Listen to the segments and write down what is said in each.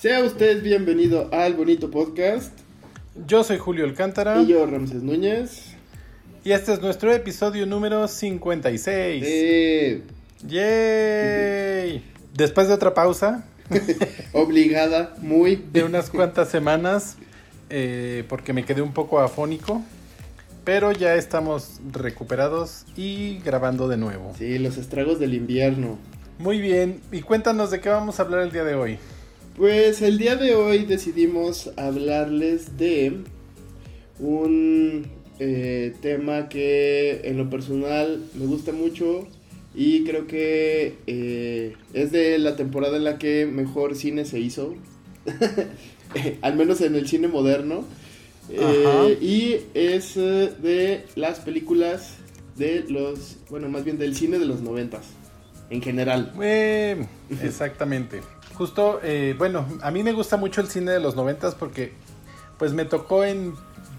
Sea usted bienvenido al bonito podcast. Yo soy Julio Alcántara. Y yo, Ramses Núñez. Y este es nuestro episodio número 56. Eh. ¡Yay! Después de otra pausa. Obligada, muy. De unas cuantas semanas, eh, porque me quedé un poco afónico. Pero ya estamos recuperados y grabando de nuevo. Sí, los estragos del invierno. Muy bien, y cuéntanos de qué vamos a hablar el día de hoy. Pues el día de hoy decidimos hablarles de un eh, tema que en lo personal me gusta mucho y creo que eh, es de la temporada en la que mejor cine se hizo, al menos en el cine moderno. Eh, y es de las películas de los, bueno, más bien del cine de los noventas, en general. exactamente. Justo, eh, bueno, a mí me gusta mucho el cine de los noventas porque pues me tocó en,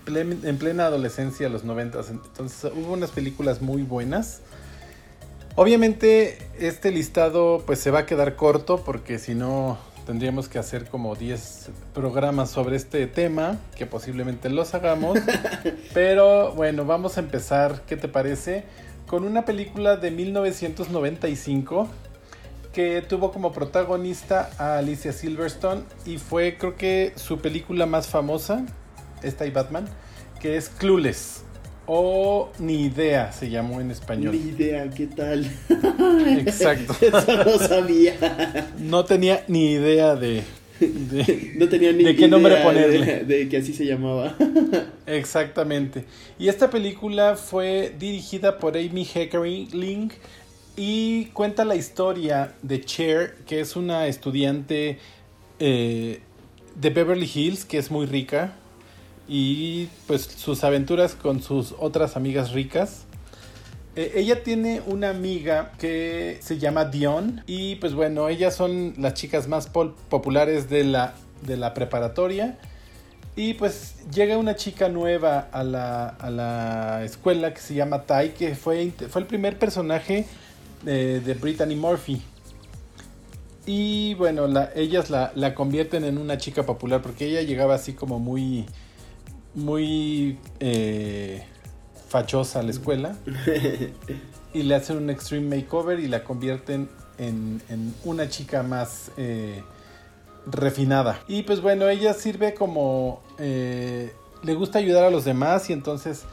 en plena adolescencia los noventas, entonces hubo unas películas muy buenas. Obviamente este listado pues se va a quedar corto porque si no tendríamos que hacer como 10 programas sobre este tema, que posiblemente los hagamos. Pero bueno, vamos a empezar, ¿qué te parece? Con una película de 1995 que tuvo como protagonista a Alicia Silverstone y fue creo que su película más famosa, esta y Batman, que es Clueless. O Ni Idea se llamó en español. Ni idea, ¿qué tal? Exacto. Eso no sabía. No tenía ni idea de. no tenía ni de qué nombre ponerle. De, de, que así se llamaba. Exactamente. Y esta película fue dirigida por Amy Heckerling y cuenta la historia de Cher, que es una estudiante eh, de Beverly Hills, que es muy rica, y pues sus aventuras con sus otras amigas ricas. Eh, ella tiene una amiga que se llama Dion y pues bueno, ellas son las chicas más populares de la, de la preparatoria. Y pues llega una chica nueva a la, a la escuela que se llama Tai, que fue, fue el primer personaje de, Brittany Murphy. Y bueno, ellas la, la, convierten en una chica popular porque ella llegaba así como muy, muy eh, fachosa a la escuela. y le hacen un extreme makeover y la convierten en, una chica más eh, refinada. Y pues bueno, ella sirve como... Eh, le gusta ayudar a los demás y entonces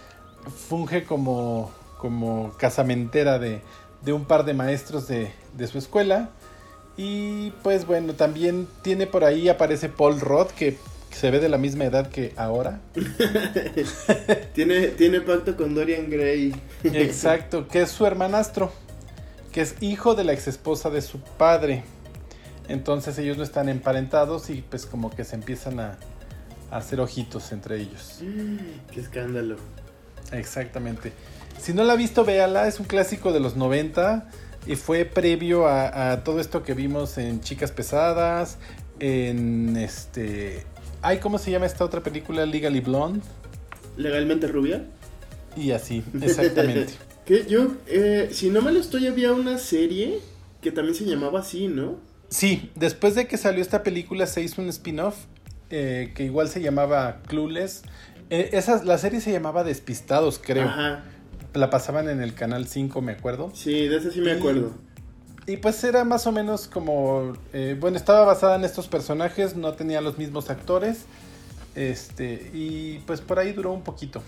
funge como, como casamentera de, de un par de maestros de, su escuela. Y pues bueno, también tiene por ahí, aparece Paul Roth, que se ve de la misma edad que ahora. tiene, tiene pacto con Dorian Gray. Exacto, que es su hermanastro, que es hijo de la ex esposa de su padre. Entonces ellos no están emparentados y pues como que se empiezan a, a hacer ojitos entre ellos. Qué escándalo. Exactamente. Si no la ha visto, véala. Es un clásico de los 90 y fue previo a, todo esto que vimos en Chicas Pesadas, en este... Ay, ¿cómo se llama esta otra película? Legally Blonde. Legalmente rubia. Y así, exactamente. que yo, eh, si no me lo estoy, había una serie que también se llamaba así, ¿no? Sí, después de que salió esta película se hizo un spin-off eh, que igual se llamaba Clueless. Eh, esa, la serie se llamaba Despistados, creo. Ajá. La pasaban en el canal 5, me acuerdo. Sí, de ese sí me acuerdo. Y pues era más o menos como. Eh, bueno, estaba basada en estos personajes, no tenía los mismos actores. Este, y pues por ahí duró un poquito.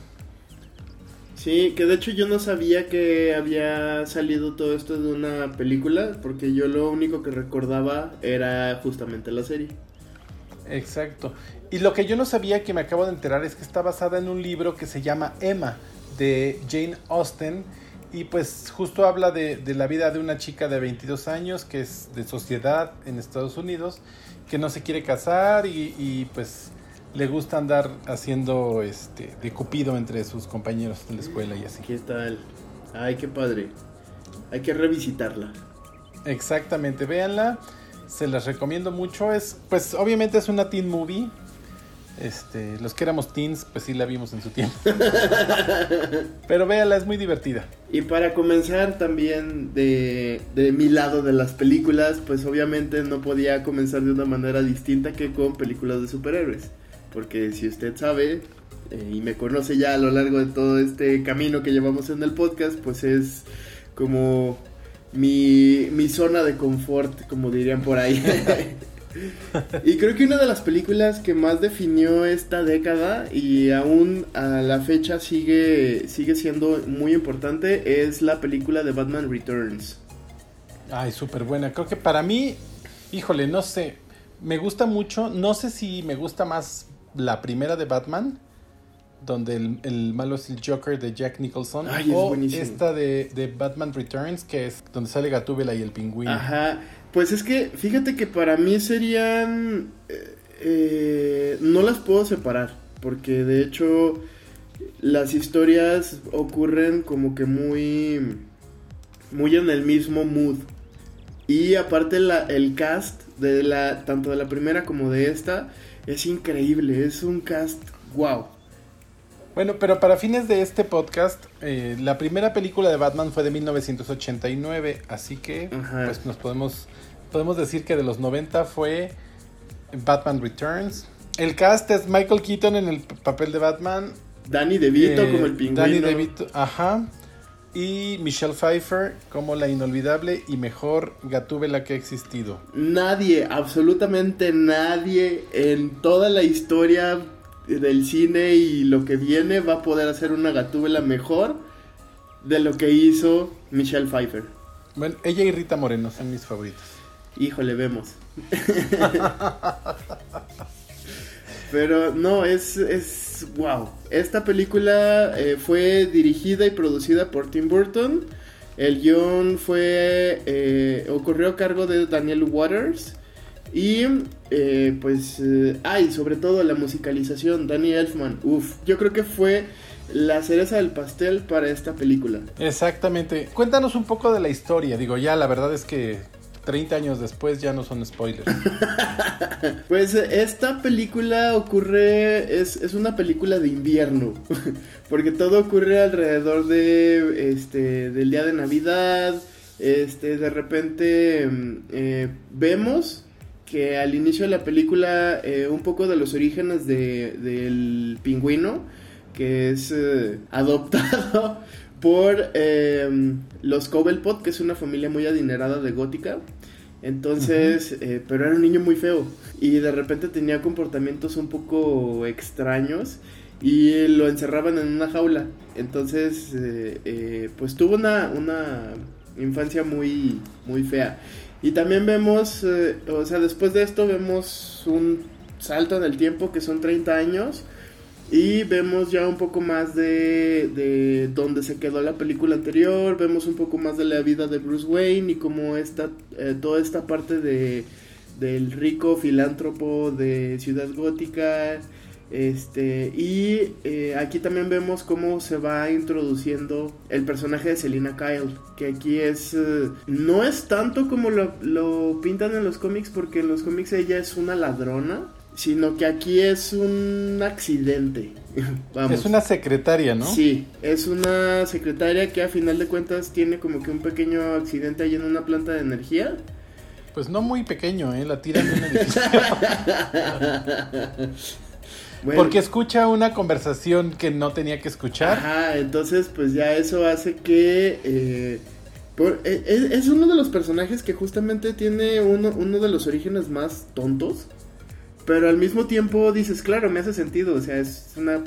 Sí, que de hecho yo no sabía que había salido todo esto de una película, porque yo lo único que recordaba era justamente la serie. Exacto. Y lo que yo no sabía que me acabo de enterar es que está basada en un libro que se llama Emma, de Jane Austen. Y pues justo habla de, la vida de una chica de 22 años que es de sociedad en Estados Unidos, que no se quiere casar y, pues le gusta andar haciendo este de cupido entre sus compañeros de la escuela y así. ¿Qué tal? Ay, qué padre. Hay que revisitarla. Exactamente, véanla. Se las recomiendo mucho. Es, pues obviamente es una teen movie. Este, los que éramos teens, pues sí la vimos en su tiempo. Pero véala, es muy divertida. Y para comenzar también de, de, mi lado de las películas, pues obviamente no podía comenzar de una manera distinta que con películas de superhéroes. Porque si usted sabe, eh, y me conoce ya a lo largo de todo este camino que llevamos en el podcast, pues es como mi, mi zona de confort, como dirían por ahí. y creo que una de las películas que más definió esta década y aún a la fecha sigue, sigue siendo muy importante es la película de Batman Returns. Ay, súper buena. Creo que para mí, híjole, no sé, me gusta mucho. No sé si me gusta más la primera de Batman, donde el, malo es el Joker de Jack Nicholson, o esta de, de, Batman Returns, que es donde sale Gatúbela y el pingüino. Ajá. Pues es que, fíjate que para mí serían... Eh, eh, no las puedo separar, porque de hecho las historias ocurren como que muy... Muy en el mismo mood. Y aparte la, el cast, de la, tanto de la primera como de esta, es increíble. Es un cast wow. Bueno, pero para fines de este podcast, eh, la primera película de Batman fue de 1989, así que pues nos podemos podemos decir que de los 90 fue Batman Returns. El cast es Michael Keaton en el papel de Batman. Danny DeVito como el pingüino. Danny DeVito, ajá. Y Michelle Pfeiffer como la inolvidable y mejor Gatúbela que ha existido. Nadie, absolutamente nadie en toda la historia del cine y lo que viene va a poder hacer una Gatúbela mejor de lo que hizo Michelle Pfeiffer. Bueno, ella y Rita Moreno son mis favoritos. Híjole, vemos. Pero no, es, es wow. Esta película eh, fue dirigida y producida por Tim Burton. El guion fue eh, ocurrió a cargo de Daniel Waters. Y eh, pues, ay, sobre todo la musicalización, Danny Elfman. Uf, yo creo que fue la cereza del pastel para esta película. Exactamente. Cuéntanos un poco de la historia. Digo, ya la verdad es que 30 años después ya no son spoilers. pues esta película ocurre, es, una película de invierno, porque todo ocurre alrededor de, este, del día de Navidad, este, de repente mm, eh, vemos que al inicio de la película eh, un poco de los orígenes del pingüino, que es eh, adoptado por los Cobblepot, que es una familia muy adinerada de gótica. Entonces, eh, pero era un niño muy feo y de repente tenía comportamientos un poco extraños y lo encerraban en una jaula. Entonces, eh, eh, pues tuvo una, una infancia muy, muy fea. Y también vemos, o sea, después de esto vemos un salto en el tiempo que son 30 años y vemos ya un poco más de, de dónde se quedó la película anterior, vemos un poco más de la vida de Bruce Wayne y cómo está eh, toda esta parte de, del rico filántropo de Ciudad Gótica. Este, y eh, aquí también vemos cómo se va introduciendo el personaje de Selina Kyle, que aquí es, eh, no es tanto como lo, lo pintan en los cómics, porque en los cómics ella es una ladrona, sino que aquí es un accidente. Es una secretaria, ¿no? Sí, es una secretaria que a final de cuentas tiene como que un pequeño accidente ahí en una planta de energía. Pues no muy pequeño, ¿eh? La tiran de un Porque escucha una conversación que no tenía que escuchar. Ajá, entonces pues ya eso hace que... Eh, e, e, es, uno de los personajes que justamente tiene uno, uno de los orígenes más tontos pero al mismo tiempo dices, claro, me hace sentido. O sea, es una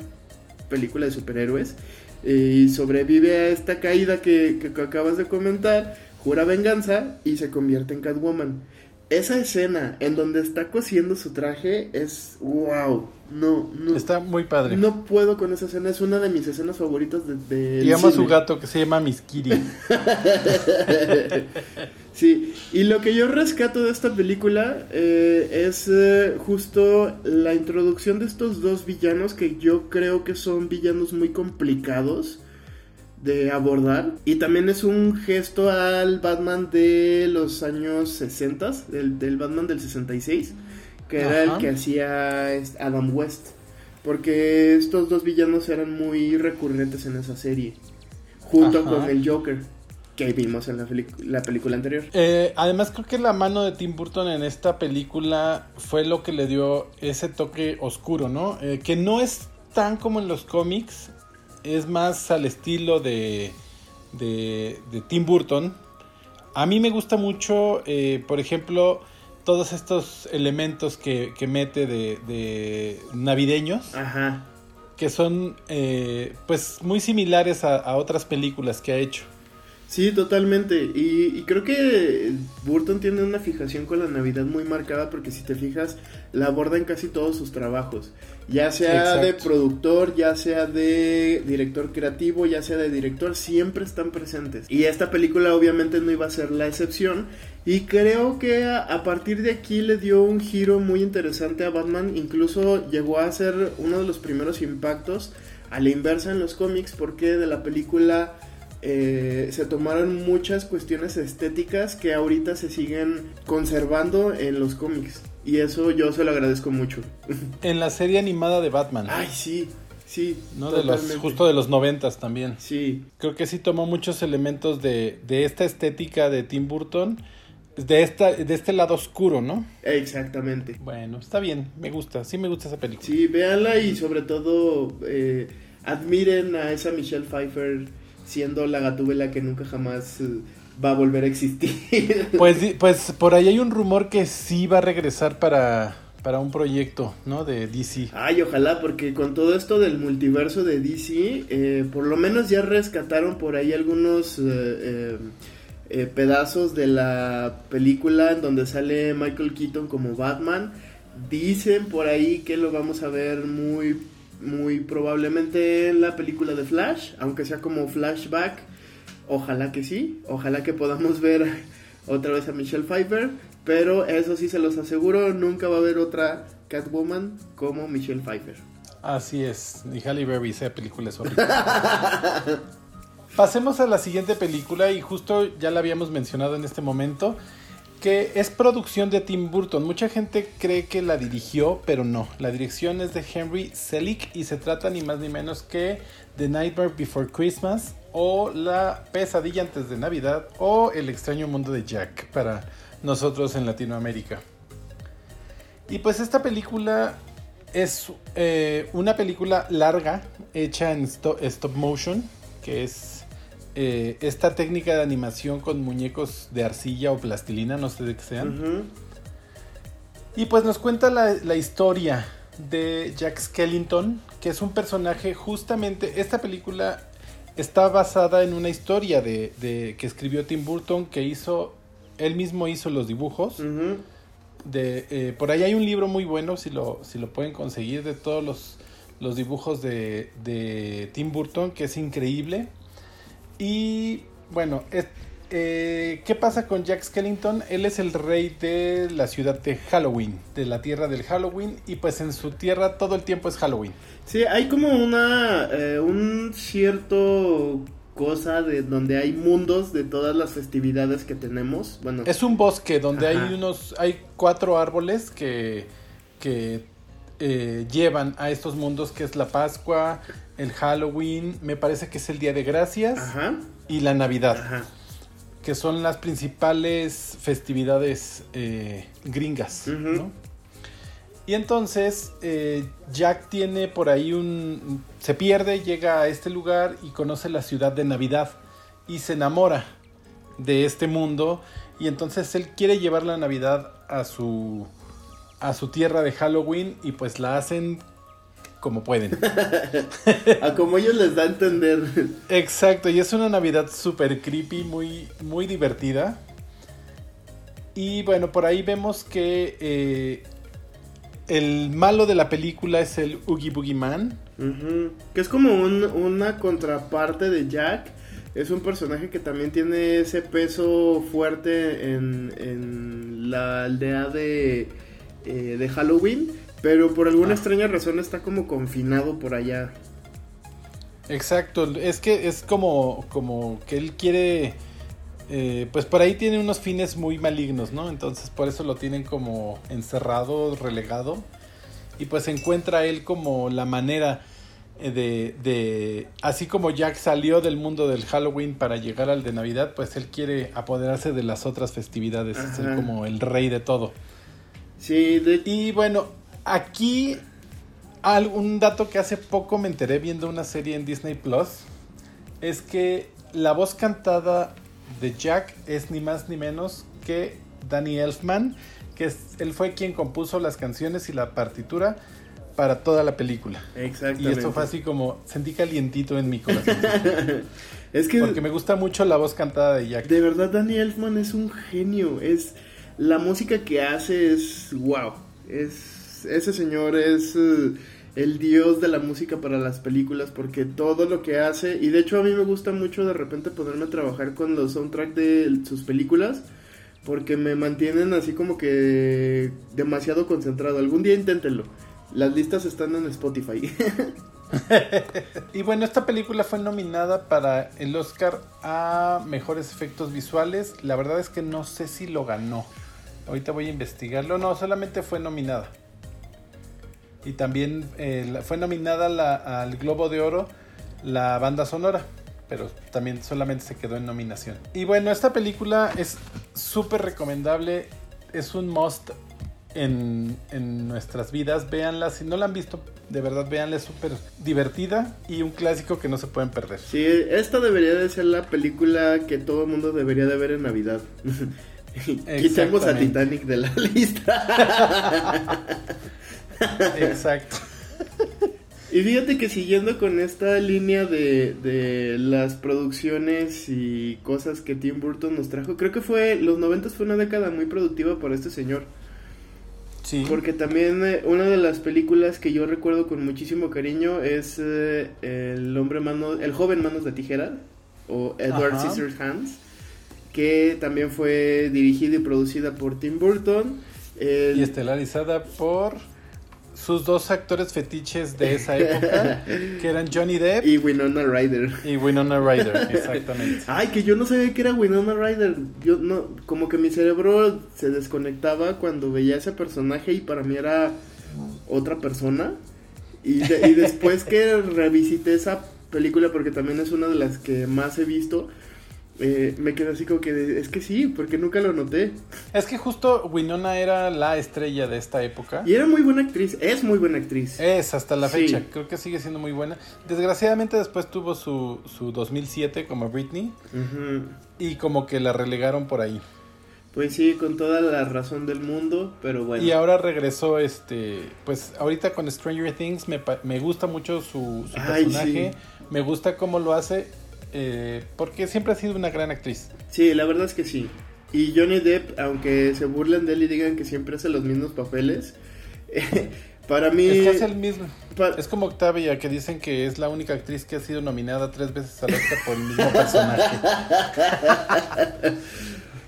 película de superhéroes. Y sobrevive a esta caída que, que, acabas de comentar. Jura venganza y se convierte en Catwoman. Esa escena en donde está cosiendo su traje es wow. No, no. Está muy padre. No puedo con esa escena. Es una de mis escenas favoritas de. de y ama a su gato que se llama Miskiri. Sí, y lo que yo rescato de esta película eh, es eh, justo la introducción de estos dos villanos que yo creo que son villanos muy complicados de abordar. Y también es un gesto al Batman de los años 60, del, del Batman del 66, que era el que hacía Adam West. porque estos dos villanos eran muy recurrentes en esa serie, junto Ajá. con el Joker que vimos en la película anterior. Eh, además creo que la mano de Tim Burton en esta película fue lo que le dio ese toque oscuro, ¿no? Eh, que no es tan como en los cómics, es más al estilo de, de, de Tim Burton. A mí me gusta mucho, eh, por ejemplo, todos estos elementos que, que mete de, de navideños, Ajá. que son eh, pues muy similares a, a otras películas que ha hecho. Sí, totalmente. Y, y creo que Burton tiene una fijación con la Navidad muy marcada porque si te fijas, la aborda en casi todos sus trabajos. Ya sea de productor, ya sea de director creativo, ya sea de director, siempre están presentes. Y esta película obviamente no iba a ser la excepción. Y creo que a, a partir de aquí le dio un giro muy interesante a Batman. Incluso llegó a ser uno de los primeros impactos a la inversa en los cómics porque de la película eh, se tomaron muchas cuestiones estéticas que ahorita se siguen conservando en los cómics. Y eso yo se lo agradezco mucho. En la serie animada de Batman. Ay, sí, sí. ¿no? De los, justo de los noventas también. Sí, Creo que sí tomó muchos elementos de, de esta estética de Tim Burton, de, esta, de este lado oscuro, ¿no? exactamente. Bueno, está bien, me gusta, sí me gusta esa película. Sí, véanla y sobre todo eh, admiren a esa Michelle Pfeiffer siendo la gatúbela que nunca jamás eh, va a volver a existir. Pues, pues por ahí hay un rumor que sí va a regresar para, para un proyecto, ¿no? De DC. Ay, ojalá, porque con todo esto del multiverso de DC, eh, por lo menos ya rescataron por ahí algunos eh, eh, eh, pedazos de la película en donde sale Michael Keaton como Batman. Dicen por ahí que lo vamos a ver muy, muy probablemente en la película de Flash, aunque sea como flashback. Ojalá que sí, ojalá que podamos ver otra vez a Michelle Pfeiffer, pero eso sí se los aseguro, nunca va a haber otra Catwoman como Michelle Pfeiffer. Así es, y Halle Berry, esa película es. Pasemos a la siguiente película y justo ya la habíamos mencionado en este momento, que es producción de Tim Burton. Mucha gente cree que la dirigió, pero no. La dirección es de Henry Selick y se trata ni más ni menos que The Nightmare Before Christmas o La Pesadilla antes de Navidad o El extraño mundo de Jack para nosotros en Latinoamérica. Y pues esta película es eh, una película larga hecha en sto- stop motion, que es eh, esta técnica de animación con muñecos de arcilla o plastilina, no sé de qué sean. Y pues nos cuenta la, la historia de Jack Skellington, que es un personaje justamente, esta película está basada en una historia de, de- que escribió Tim Burton, que hizo, él mismo hizo los dibujos. De, eh, por ahí hay un libro muy bueno, si lo, si lo pueden conseguir, de todos los, los dibujos de, de Tim Burton, que es increíble. Y bueno, es- eh, ¿qué pasa con Jack Skellington? Él es el rey de la ciudad de Halloween, de la tierra del Halloween, y pues en su tierra todo el tiempo es Halloween. Sí, hay como una, eh, un cierto cosa de donde hay mundos de todas las festividades que tenemos. Bueno, Es un bosque donde Ajá. hay unos, hay cuatro árboles que, que eh, llevan a estos mundos que es la Pascua, el Halloween, me parece que es el Día de Gracias ajá, y la Navidad, ajá. Que son las principales festividades eh, gringas. ¿no? Y entonces eh, Jack tiene por ahí un... se pierde, llega a este lugar y conoce la ciudad de Navidad y se enamora de este mundo y entonces él quiere llevar la Navidad a su a su tierra de Halloween y pues la hacen como pueden. A como ellos les da a entender. Exacto, y es una Navidad súper creepy, muy, muy divertida. Y bueno, por ahí vemos que eh, el malo de la película es el Oogie Boogie Man. Que es como un- una contraparte de Jack. Es un personaje que también tiene ese peso fuerte en, en la aldea de, eh, de Halloween. Pero por alguna Ah. extraña razón está como confinado por allá. Exacto, es que es como, como que él quiere, eh, pues por ahí tiene unos fines muy malignos, ¿no? Entonces por eso lo tienen como encerrado, relegado. y pues encuentra él como la manera eh, de, de, así como Jack salió del mundo del Halloween para llegar al de Navidad, pues él quiere apoderarse de las otras festividades, ser como el rey de todo. Sí, de... y bueno, aquí un dato que hace poco me enteré viendo una serie en Disney Plus es que la voz cantada de Jack es ni más ni menos que Danny Elfman, que él fue quien compuso las canciones y la partitura para toda la película. Exactamente. Y esto fue así como sentí calientito en mi corazón. es que porque me gusta mucho la voz cantada de Jack. De verdad Danny Elfman es un genio, es la música que hace es wow. Es ese señor es eh, el dios de la música para las películas porque todo lo que hace y de hecho a mí me gusta mucho de repente ponerme a trabajar con los soundtracks de sus películas porque me mantienen así como que demasiado concentrado. Algún día inténtenlo. Las listas están en Spotify. y bueno, esta película fue nominada para el Oscar a Mejores Efectos Visuales. La verdad es que no sé si lo ganó. Ahorita voy a investigarlo. No, solamente fue nominada. Y también eh, fue nominada al Globo de Oro la banda sonora pero también solamente se quedó en nominación. Y bueno, esta película es súper recomendable, es un must en, nuestras vidas. Véanla, si no la han visto, de verdad véanla, es súper divertida y un clásico que no se pueden perder. Sí, esta debería de ser la película que todo el mundo debería de ver en Navidad. Quitemos a Titanic de la lista. Exacto. Y fíjate que siguiendo con esta línea de, de, las producciones y cosas que Tim Burton nos trajo, creo que fue, los 90 fue una década muy productiva para este señor. Sí. Porque también eh, una de las películas que yo recuerdo con muchísimo cariño es eh, El hombre mano, el joven manos de tijera o Edward Scissorhands, que también fue dirigida y producida por Tim Burton. y estelarizada por sus dos actores fetiches de esa época, que eran Johnny Depp y Winona Ryder. Y Winona Ryder, exactamente. Ay, que yo no sabía que era Winona Ryder. Yo no, como que mi cerebro se desconectaba cuando veía ese personaje y para mí era otra persona. Y, y después que revisité esa película, porque también es una de las que más he visto, eh, me quedé así como que es que sí, porque nunca lo noté. Es que justo Winona era la estrella de esta época. Y era muy buena actriz, es muy buena actriz. Es hasta la fecha, creo que sigue siendo muy buena. Desgraciadamente después tuvo su, su 2007 como Britney y como que la relegaron por ahí. Pues sí, con toda la razón del mundo, pero bueno. Y ahora regresó, este, pues ahorita con Stranger Things me, me gusta mucho su, personaje, me gusta cómo lo hace eh, porque siempre ha sido una gran actriz. Sí, la verdad es que sí. Y Johnny Depp, aunque se burlen de él y digan que siempre hace los mismos papeles, para mí... Es que hace el mismo. Es como Octavia, que dicen que es la única actriz que ha sido nominada tres veces al Oscar por el mismo personaje.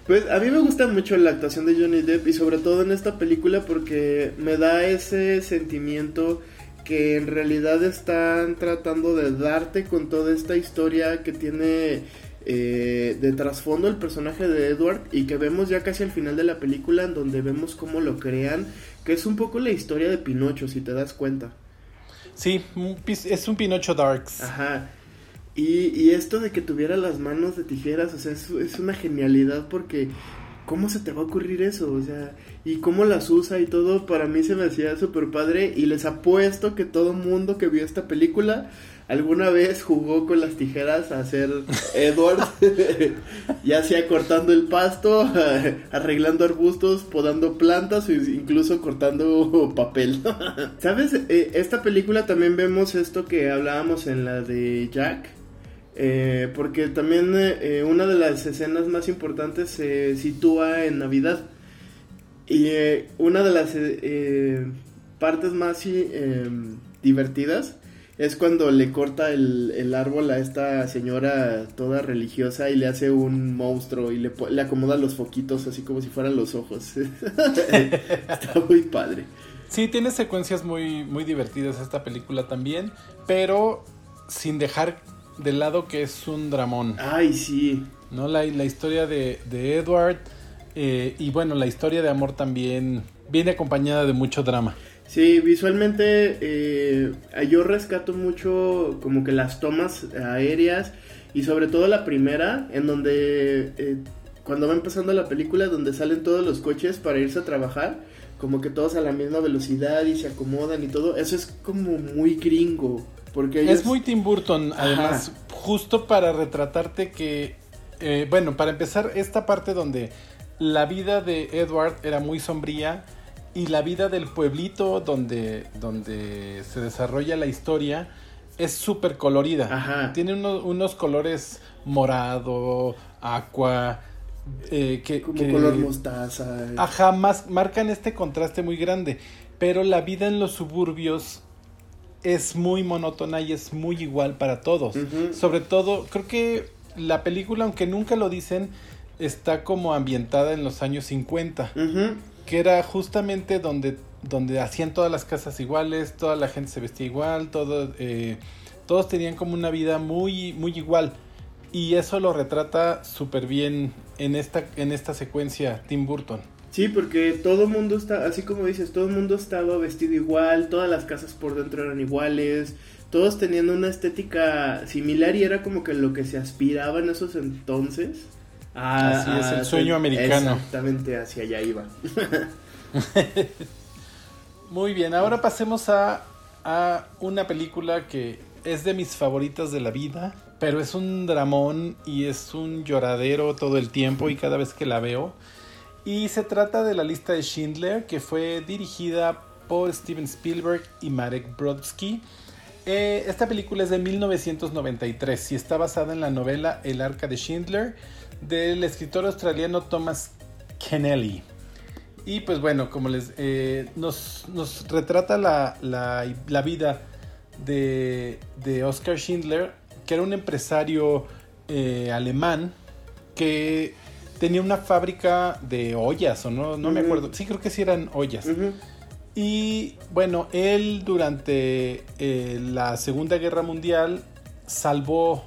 Pues a mí me gusta mucho la actuación de Johnny Depp y sobre todo en esta película porque me da ese sentimiento que en realidad están tratando de darte con toda esta historia que tiene eh, de trasfondo el personaje de Edward y que vemos ya casi al final de la película en donde vemos cómo lo crean, que es un poco la historia de Pinocho, si te das cuenta. Sí, es un Pinocho Darks. Ajá. Y, y esto de que tuviera las manos de tijeras, o sea, es, es una genialidad porque ¿cómo se te va a ocurrir eso? O sea, y cómo las usa y todo, para mí se me hacía súper padre y les apuesto que todo mundo que vio esta película alguna vez jugó con las tijeras a hacer Edward, ya sea cortando el pasto, arreglando arbustos, podando plantas o incluso cortando papel. ¿Sabes? Eh, esta película también vemos esto que hablábamos en la de Jack eh, porque también eh, eh, una de las escenas más importantes se sitúa en Navidad. Y una de las partes más divertidas es cuando le corta el, árbol a esta señora toda religiosa y le hace un monstruo y le, le acomoda los foquitos así como si fueran los ojos. Está muy padre. Sí, tiene secuencias muy, muy divertidas esta película también, pero sin dejar del lado que es un dramón. Ay, sí. ¿No? La, la historia de, de Edward eh, y bueno, la historia de amor también viene acompañada de mucho drama. Sí, visualmente eh, yo rescato mucho como que las tomas aéreas y sobre todo la primera en donde eh, cuando va empezando la película donde salen todos los coches para irse a trabajar como que todos a la misma velocidad y se acomodan y todo eso es como muy gringo porque es muy Tim Burton además justo para retratarte que eh, bueno para empezar esta parte donde la vida de Edward era muy sombría y la vida del pueblito donde, donde se desarrolla la historia es súper colorida. Tiene unos, colores morado, aqua, eh, que, Como color mostaza. Ajá, más, marcan este contraste muy grande. Pero la vida en los suburbios es muy monótona y es muy igual para todos. Sobre todo, creo que la película, aunque nunca lo dicen, está como ambientada en los años 50 que era justamente donde, donde hacían todas las casas iguales, toda la gente se vestía igual, todo, eh, todos tenían como una vida muy, muy igual. Y eso lo retrata súper bien en esta, en esta secuencia Tim Burton. Sí, porque todo el mundo está, así como dices, todo el mundo estaba vestido igual, todas las casas por dentro eran iguales, todos tenían una estética similar y era como que lo que se aspiraba en esos entonces. Así es, el sueño americano. Exactamente, hacia allá iba. Muy bien, ahora pasemos a, a una película que es de mis favoritas de la vida, pero es un dramón y es un lloradero todo el tiempo y cada vez que la veo. Y se trata de la lista de Schindler, que fue dirigida por Steven Spielberg y Marek Brodsky. Eh, esta película es de 1993 y está basada en la novela El arca de Schindler del escritor australiano Thomas Kennelly. Y pues bueno, como les eh, nos, retrata la, la, vida de, de, Oscar Schindler, que era un empresario eh, alemán que tenía una fábrica de ollas, o no, no me acuerdo. Sí, creo que sí eran ollas. Y bueno, él durante eh, la Segunda Guerra Mundial salvó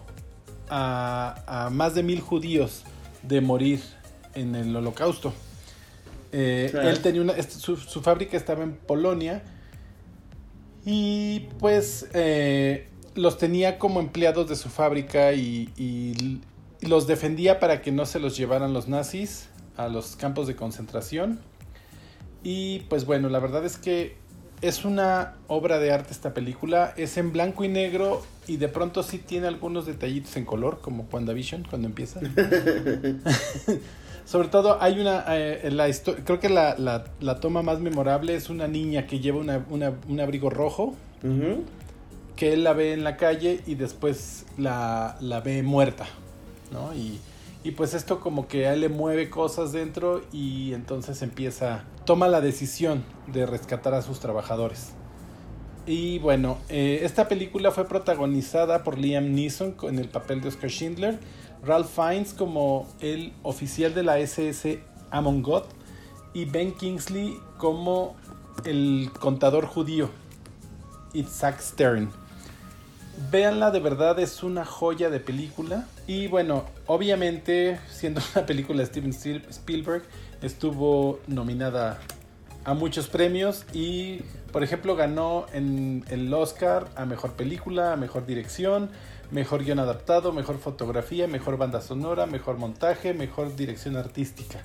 a, más de mil judíos de morir en el holocausto. Eh, él tenía una, su, fábrica estaba en Polonia y pues eh, los tenía como empleados de su fábrica y, los defendía para que no se los llevaran los nazis a los campos de concentración. Y pues bueno, la verdad es que es una obra de arte esta película. Es en blanco y negro y de pronto sí tiene algunos detallitos en color, como WandaVision cuando empieza. Sobre todo hay una, eh, la creo que la, la, toma más memorable es una niña que lleva una, un abrigo rojo, que él la ve en la calle y después la, la ve muerta, Y y pues esto como que a él le mueve cosas dentro y entonces empieza, toma la decisión de rescatar a sus trabajadores. Y bueno, eh, esta película fue protagonizada por Liam Neeson en el papel de Oscar Schindler, Ralph Fiennes como el oficial de la SS Amon God y Ben Kingsley como el contador judío Isaac Stern. Véanla, de verdad es una joya de película. Y bueno, obviamente, siendo una película de Steven Spielberg, estuvo nominada a muchos premios y, por ejemplo, ganó en el Oscar a Mejor Película, a Mejor Dirección, Mejor Guión Adaptado, Mejor Fotografía, Mejor Banda Sonora, Mejor Montaje, Mejor Dirección Artística.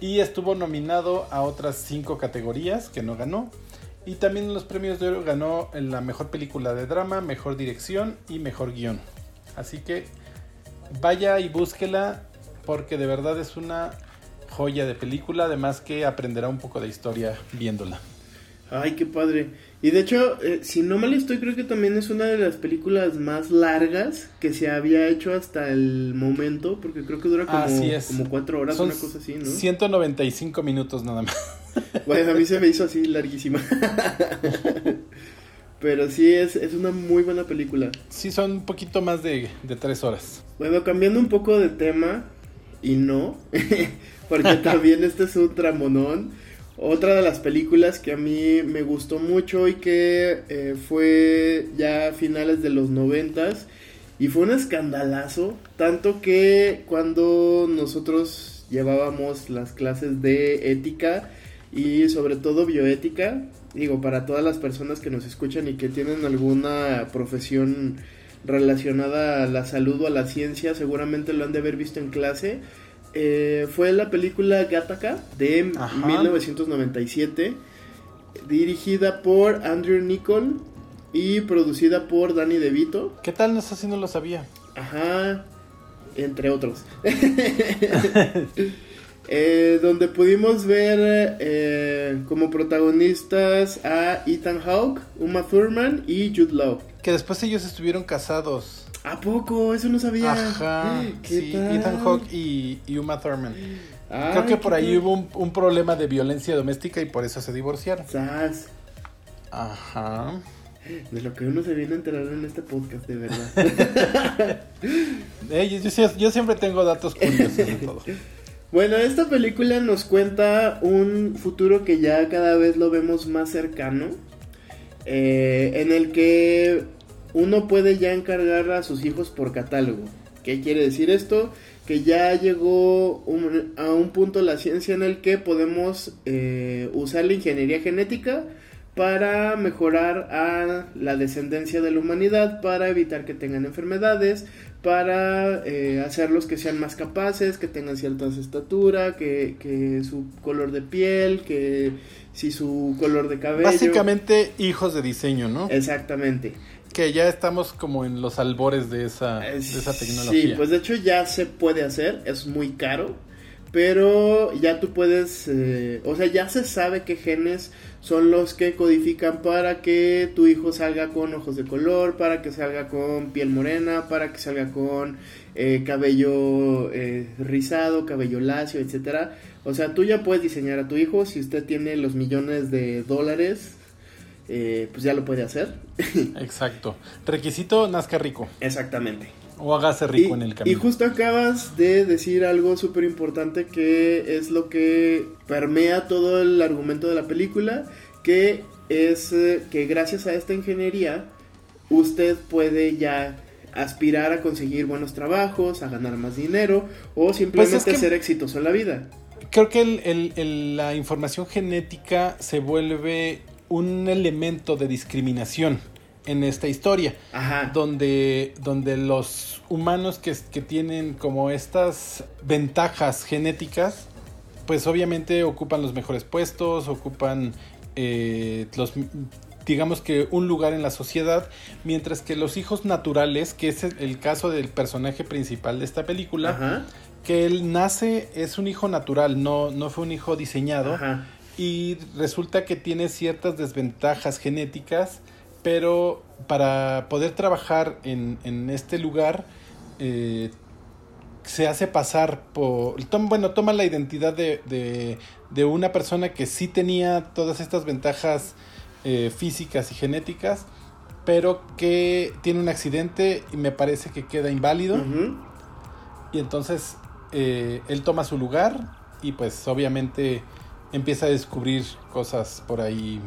Y estuvo nominado a otras cinco categorías que no ganó. Y también en los premios de oro ganó en la mejor película de drama, mejor dirección y mejor guion. Así que vaya y búsquela porque de verdad es una joya de película, además que aprenderá un poco de historia viéndola. Ay, qué padre. Y de hecho, eh, si no mal estoy, creo que también es una de las películas más largas que se había hecho hasta el momento, porque creo que dura como, como cuatro horas, una cosa así, ¿no? 195 minutos nada más. Bueno, a mí se me hizo así larguísima. Pero sí, es, es una muy buena película. Sí, son un poquito más de, de tres horas. Bueno, cambiando un poco de tema, y no, porque también este es un tramonón. Otra de las películas que a mí me gustó mucho y que eh, fue ya a finales de los noventas y fue un escandalazo, tanto que cuando nosotros llevábamos las clases de ética, y sobre todo bioética. Digo, para todas las personas que nos escuchan y que tienen alguna profesión relacionada a la salud o a la ciencia, seguramente lo han de haber visto en clase. Eh, fue la película Gattaca de Ajá. 1997, dirigida por Andrew Niccol y producida por Danny DeVito. ¿Qué tal? No sé si no lo sabía. Ajá, entre otros. Eh, donde pudimos ver eh, como protagonistas a Ethan Hawke, Uma Thurman y Jude Law. Que después ellos estuvieron casados. ¿A poco? Eso no sabía. Ajá. ¿Qué Sí, tal? Ethan Hawke y, y Uma Thurman. Ay, Creo que por ahí tal. hubo un, un problema de violencia doméstica y por eso se divorciaron. Sas, Ajá. De lo que uno se viene a enterar en este podcast, de verdad. Eh, yo, yo- yo siempre tengo datos curiosos de todo. Bueno, esta película nos cuenta un futuro que ya cada vez lo vemos más cercano, eh, en el que uno puede ya encargar a sus hijos por catálogo. ¿Qué quiere decir esto? Que ya llegó a un punto la ciencia en el que podemos eh, usar la ingeniería genética para mejorar a la descendencia de la humanidad, para evitar que tengan enfermedades, para eh, hacerlos que sean más capaces, que tengan cierta estatura, que, que su color de piel, que si su color de cabello. Básicamente hijos de diseño, ¿no? Exactamente. Que ya estamos como en los albores de esa, de esa tecnología. Sí, pues de hecho ya se puede hacer, es muy caro, pero ya tú puedes, eh, o sea, ya se sabe qué genes son los que codifican para que tu hijo salga con ojos de color, para que salga con piel morena, para que salga con eh, cabello eh, rizado, cabello lacio, etcétera. O sea, tú ya puedes diseñar a tu hijo si usted tiene los millones de dólares. eh, pues ya lo puede hacer. Exacto. Requisito, nazca rico. Exactamente. O hágase rico y, en el y camino. justo acabas de decir algo súper importante que es lo que permea todo el argumento de la película, que es eh, que gracias a esta ingeniería usted puede ya aspirar a conseguir buenos trabajos, a ganar más dinero o simplemente Pues que- ser exitoso en la vida. Creo que el- el- el- la información genética se vuelve un elemento de discriminación en esta historia. Ajá. donde, donde los humanos que, que tienen como estas ventajas genéticas, pues obviamente ocupan los mejores puestos, ocupan eh, los digamos que un lugar en la sociedad, mientras que los hijos naturales, que es el, caso del personaje principal de esta película, Ajá. que él nace, es un hijo natural, no, no fue un hijo diseñado, Ajá. y resulta que tiene ciertas desventajas genéticas, pero para poder trabajar en, en este lugar eh, se hace pasar por... Bueno, toma la identidad de, de, de una persona que sí tenía todas estas ventajas eh, físicas y genéticas, pero que tiene un accidente y me parece que queda inválido. Y entonces eh, él toma su lugar y pues obviamente empieza a descubrir cosas por ahí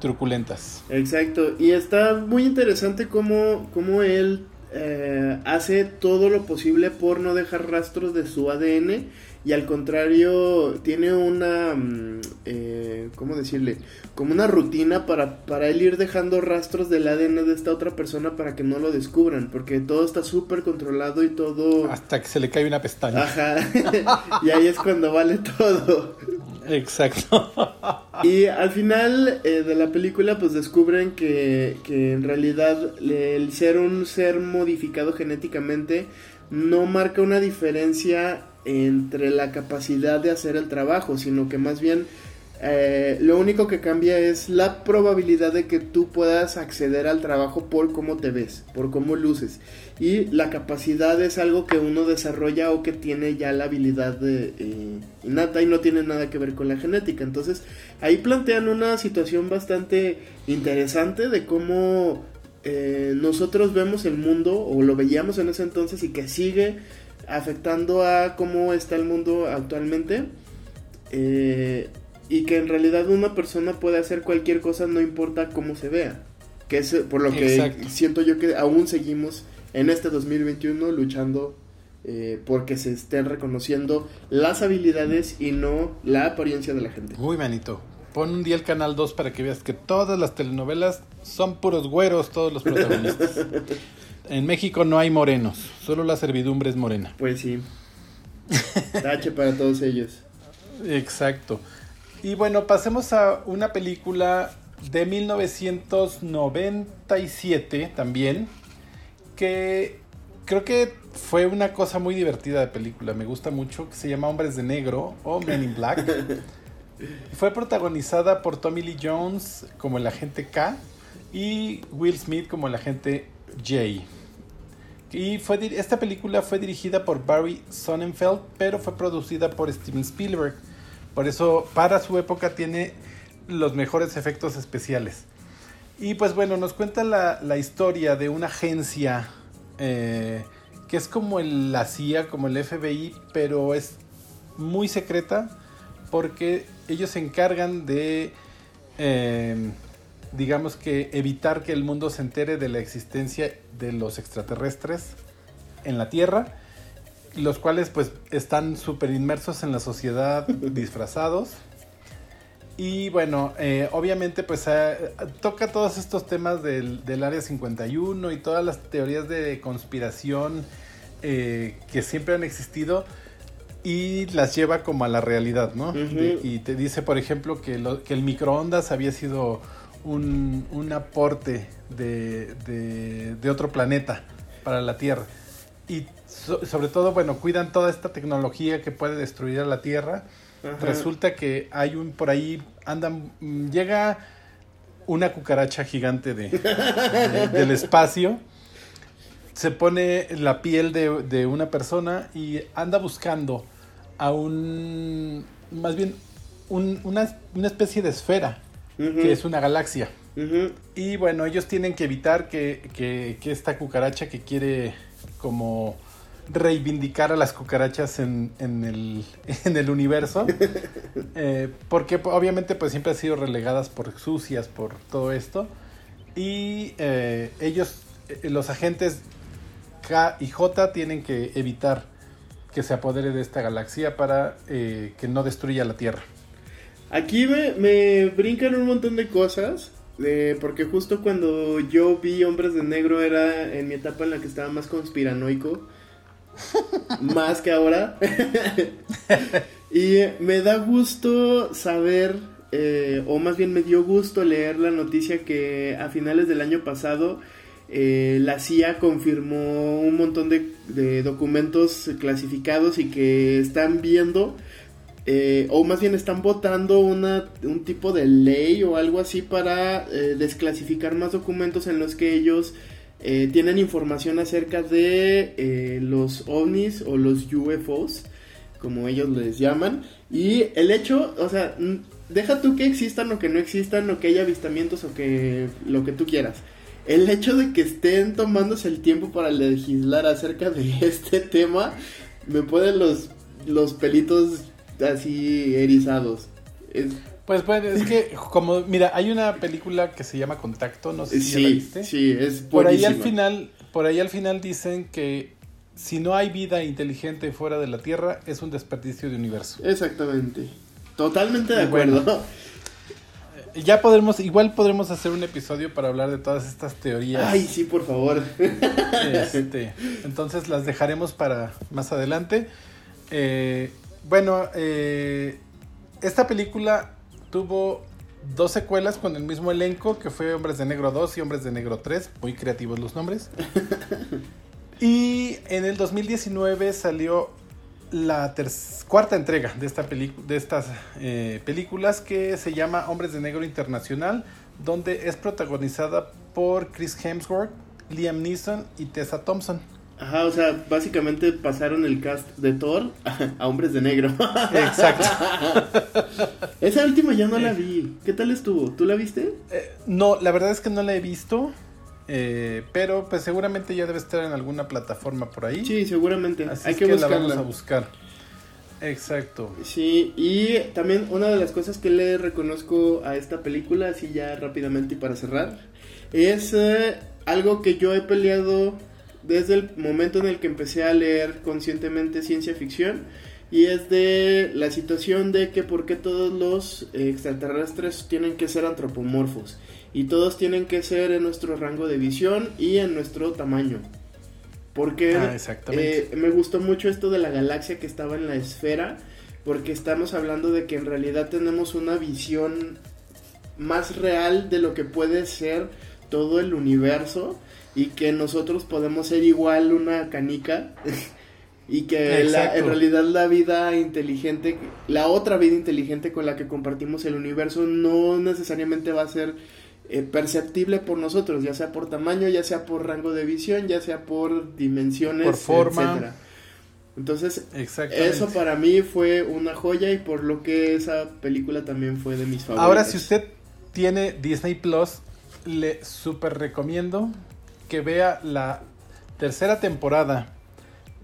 truculentas. Exacto, y está muy interesante cómo, cómo él eh, hace todo lo posible por no dejar rastros de su ADN y al contrario tiene una, mm, eh, ¿cómo decirle? Como una rutina para, para él ir dejando rastros del ADN de esta otra persona para que no lo descubran, porque todo está súper controlado y todo... Hasta que se le cae una pestaña. Ajá, y ahí es cuando vale todo. Exacto. Y al final eh, de la película pues descubren que, que en realidad el ser un ser modificado genéticamente no marca una diferencia entre la capacidad de hacer el trabajo, sino que más bien eh, lo único que cambia es la probabilidad de que tú puedas acceder al trabajo por cómo te ves, por cómo luces. Y la capacidad es algo que uno desarrolla o que tiene ya la habilidad de, eh, innata y no tiene nada que ver con la genética. Entonces ahí plantean una situación bastante interesante de cómo eh, nosotros vemos el mundo o lo veíamos en ese entonces y que sigue afectando a cómo está el mundo actualmente. Eh, y que en realidad una persona puede hacer cualquier cosa no importa cómo se vea. Que es eh, por lo que Exacto. siento yo que aún seguimos en este 2021 luchando eh, porque se estén reconociendo las habilidades y no la apariencia de la gente. Muy manito. Pon un día el canal 2 para que veas que todas las telenovelas son puros güeros, todos los protagonistas. en México no hay morenos, solo la servidumbre es morena. Pues sí. Tache para todos ellos. Exacto. Y bueno, pasemos a una película de 1997 también, que creo que fue una cosa muy divertida de película, me gusta mucho, que se llama Hombres de Negro o Men in Black. fue protagonizada por Tommy Lee Jones como el agente K y Will Smith como el agente J. Y fue, esta película fue dirigida por Barry Sonnenfeld, pero fue producida por Steven Spielberg. Por eso, para su época, tiene los mejores efectos especiales. Y pues bueno, nos cuenta la, historia de una agencia eh, que es como el, la CIA, como el FBI, pero es muy secreta porque ellos se encargan de, eh, digamos que, evitar que el mundo se entere de la existencia de los extraterrestres en la Tierra, los cuales pues están súper inmersos en la sociedad disfrazados y bueno, eh, obviamente pues eh, toca todos estos temas del, Área 51 y todas las teorías de conspiración eh, que siempre han existido y las lleva como a la realidad, ¿no? y te dice, por ejemplo, que, que el microondas había sido un, aporte de, otro planeta para la Tierra. Y sobre todo, bueno, cuidan toda esta tecnología que puede destruir a la Tierra Resulta que hay un por ahí andan mm, llega una cucaracha gigante de, del espacio se pone la piel de, una persona y anda buscando a un más bien una, especie de esfera que es una galaxia. Y bueno ellos tienen que evitar que, que esta cucaracha que quiere como reivindicar a las cucarachas en, en, el, en el, universo. Eh, porque obviamente pues siempre han sido relegadas por sucias, por todo esto. Y eh, ellos, eh, los agentes K y J tienen que evitar que se apodere de esta galaxia para que no destruya la Tierra. Aquí me, me brincan un montón de cosas. porque justo cuando yo vi Hombres de Negro era en mi etapa en la que estaba más conspiranoico más que ahora. y me da gusto saber, eh, o más bien me dio gusto leer la noticia que a finales del año pasado eh, la CIA confirmó un montón de, documentos clasificados y que están viendo, eh, o más bien están votando una, un tipo de ley o algo así para desclasificar más documentos en los que ellos eh, tienen información acerca de eh, los ovnis o los UFOs, como ellos les llaman. Y el hecho, o sea, deja tú que existan o que no existan, o que haya avistamientos o que lo que tú quieras. El hecho de que estén tomándose el tiempo para legislar acerca de este tema, me ponen los, los pelitos así erizados. Es, pues bueno, es que como, mira, hay una película que se llama Contacto, no sé si la viste. Sí, es Por ahí al final, por ahí al final dicen que si no hay vida inteligente fuera de la Tierra, es un desperdicio de universo. Exactamente. Totalmente de acuerdo. ya podremos, igual podremos hacer un episodio para hablar de todas estas teorías. Ay, sí, por favor. Este, entonces las dejaremos para más adelante. Eh, bueno, eh, esta película tuvo dos secuelas con el mismo elenco, que fue Hombres de Negro 2 y Hombres de Negro 3, muy creativos los nombres. y en el 2019 salió la cuarta entrega de, esta de estas eh, películas que se llama Hombres de Negro Internacional, donde es protagonizada por Chris Hemsworth, Liam Neeson y Tessa Thompson. Ajá, o sea, básicamente pasaron el cast de Thor a, Hombres de Negro. Exacto. Esa última ya no la vi. ¿Qué tal estuvo? ¿Tú la viste? Eh, no, la verdad es que no la he visto. Eh, pero pues seguramente ya debe estar en alguna plataforma por ahí. Sí, seguramente. Así Hay que, que la vamos a buscar. Exacto. Sí, y también una de las cosas que le reconozco a esta película, así ya rápidamente y para cerrar, es eh, algo que yo he peleado desde el momento en el que empecé a leer conscientemente ciencia ficción y es de la situación de que por qué todos los extraterrestres tienen que ser antropomorfos y todos tienen que ser en nuestro rango de visión y en nuestro tamaño. Porque Ah, eh, me gustó mucho esto de la galaxia que estaba en la esfera, porque estamos hablando de que en realidad tenemos una visión más real de lo que puede ser todo el universo y que nosotros podemos ser igual una canica y que la- en realidad la vida inteligente, la otra vida inteligente con la que compartimos el universo no necesariamente va a ser eh, perceptible por nosotros, ya sea por tamaño, ya sea por rango de visión, ya sea por dimensiones, Por forma. etcétera. Entonces, eso para mí fue una joya y por lo que esa película también fue de mis favoritas. Ahora, si usted tiene Disney Plus, le super recomiendo que vea la tercera temporada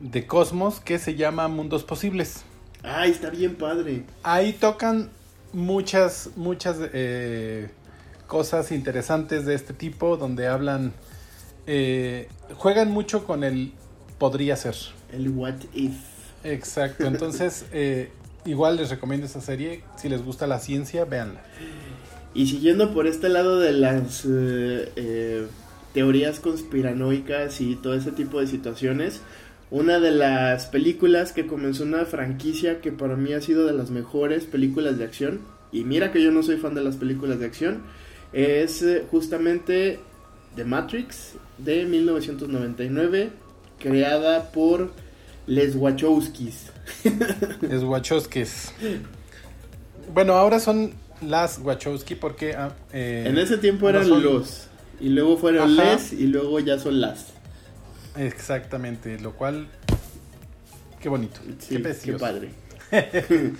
de Cosmos que se llama Mundos Posibles. Ay, está bien padre. Ahí tocan muchas, muchas eh, cosas interesantes de este tipo, donde hablan, eh, juegan mucho con el podría ser. El What If. Exacto, entonces eh, igual les recomiendo esa serie, si les gusta la ciencia, véanla. Y siguiendo por este lado de las eh, eh, teorías conspiranoicas y todo ese tipo de situaciones, una de las películas que comenzó una franquicia que para mí ha sido de las mejores películas de acción, y mira que yo no soy fan de las películas de acción, es eh, justamente The Matrix de 1999, creada por Les Wachowskis. Es Wachowskis. Bueno, ahora son las Wachowski porque... ah, eh, En ese tiempo no eran son- los, y luego fueron Ajá. les, y luego ya son las. Exactamente, lo cual... Qué bonito. Sí, qué qué precioso. padre.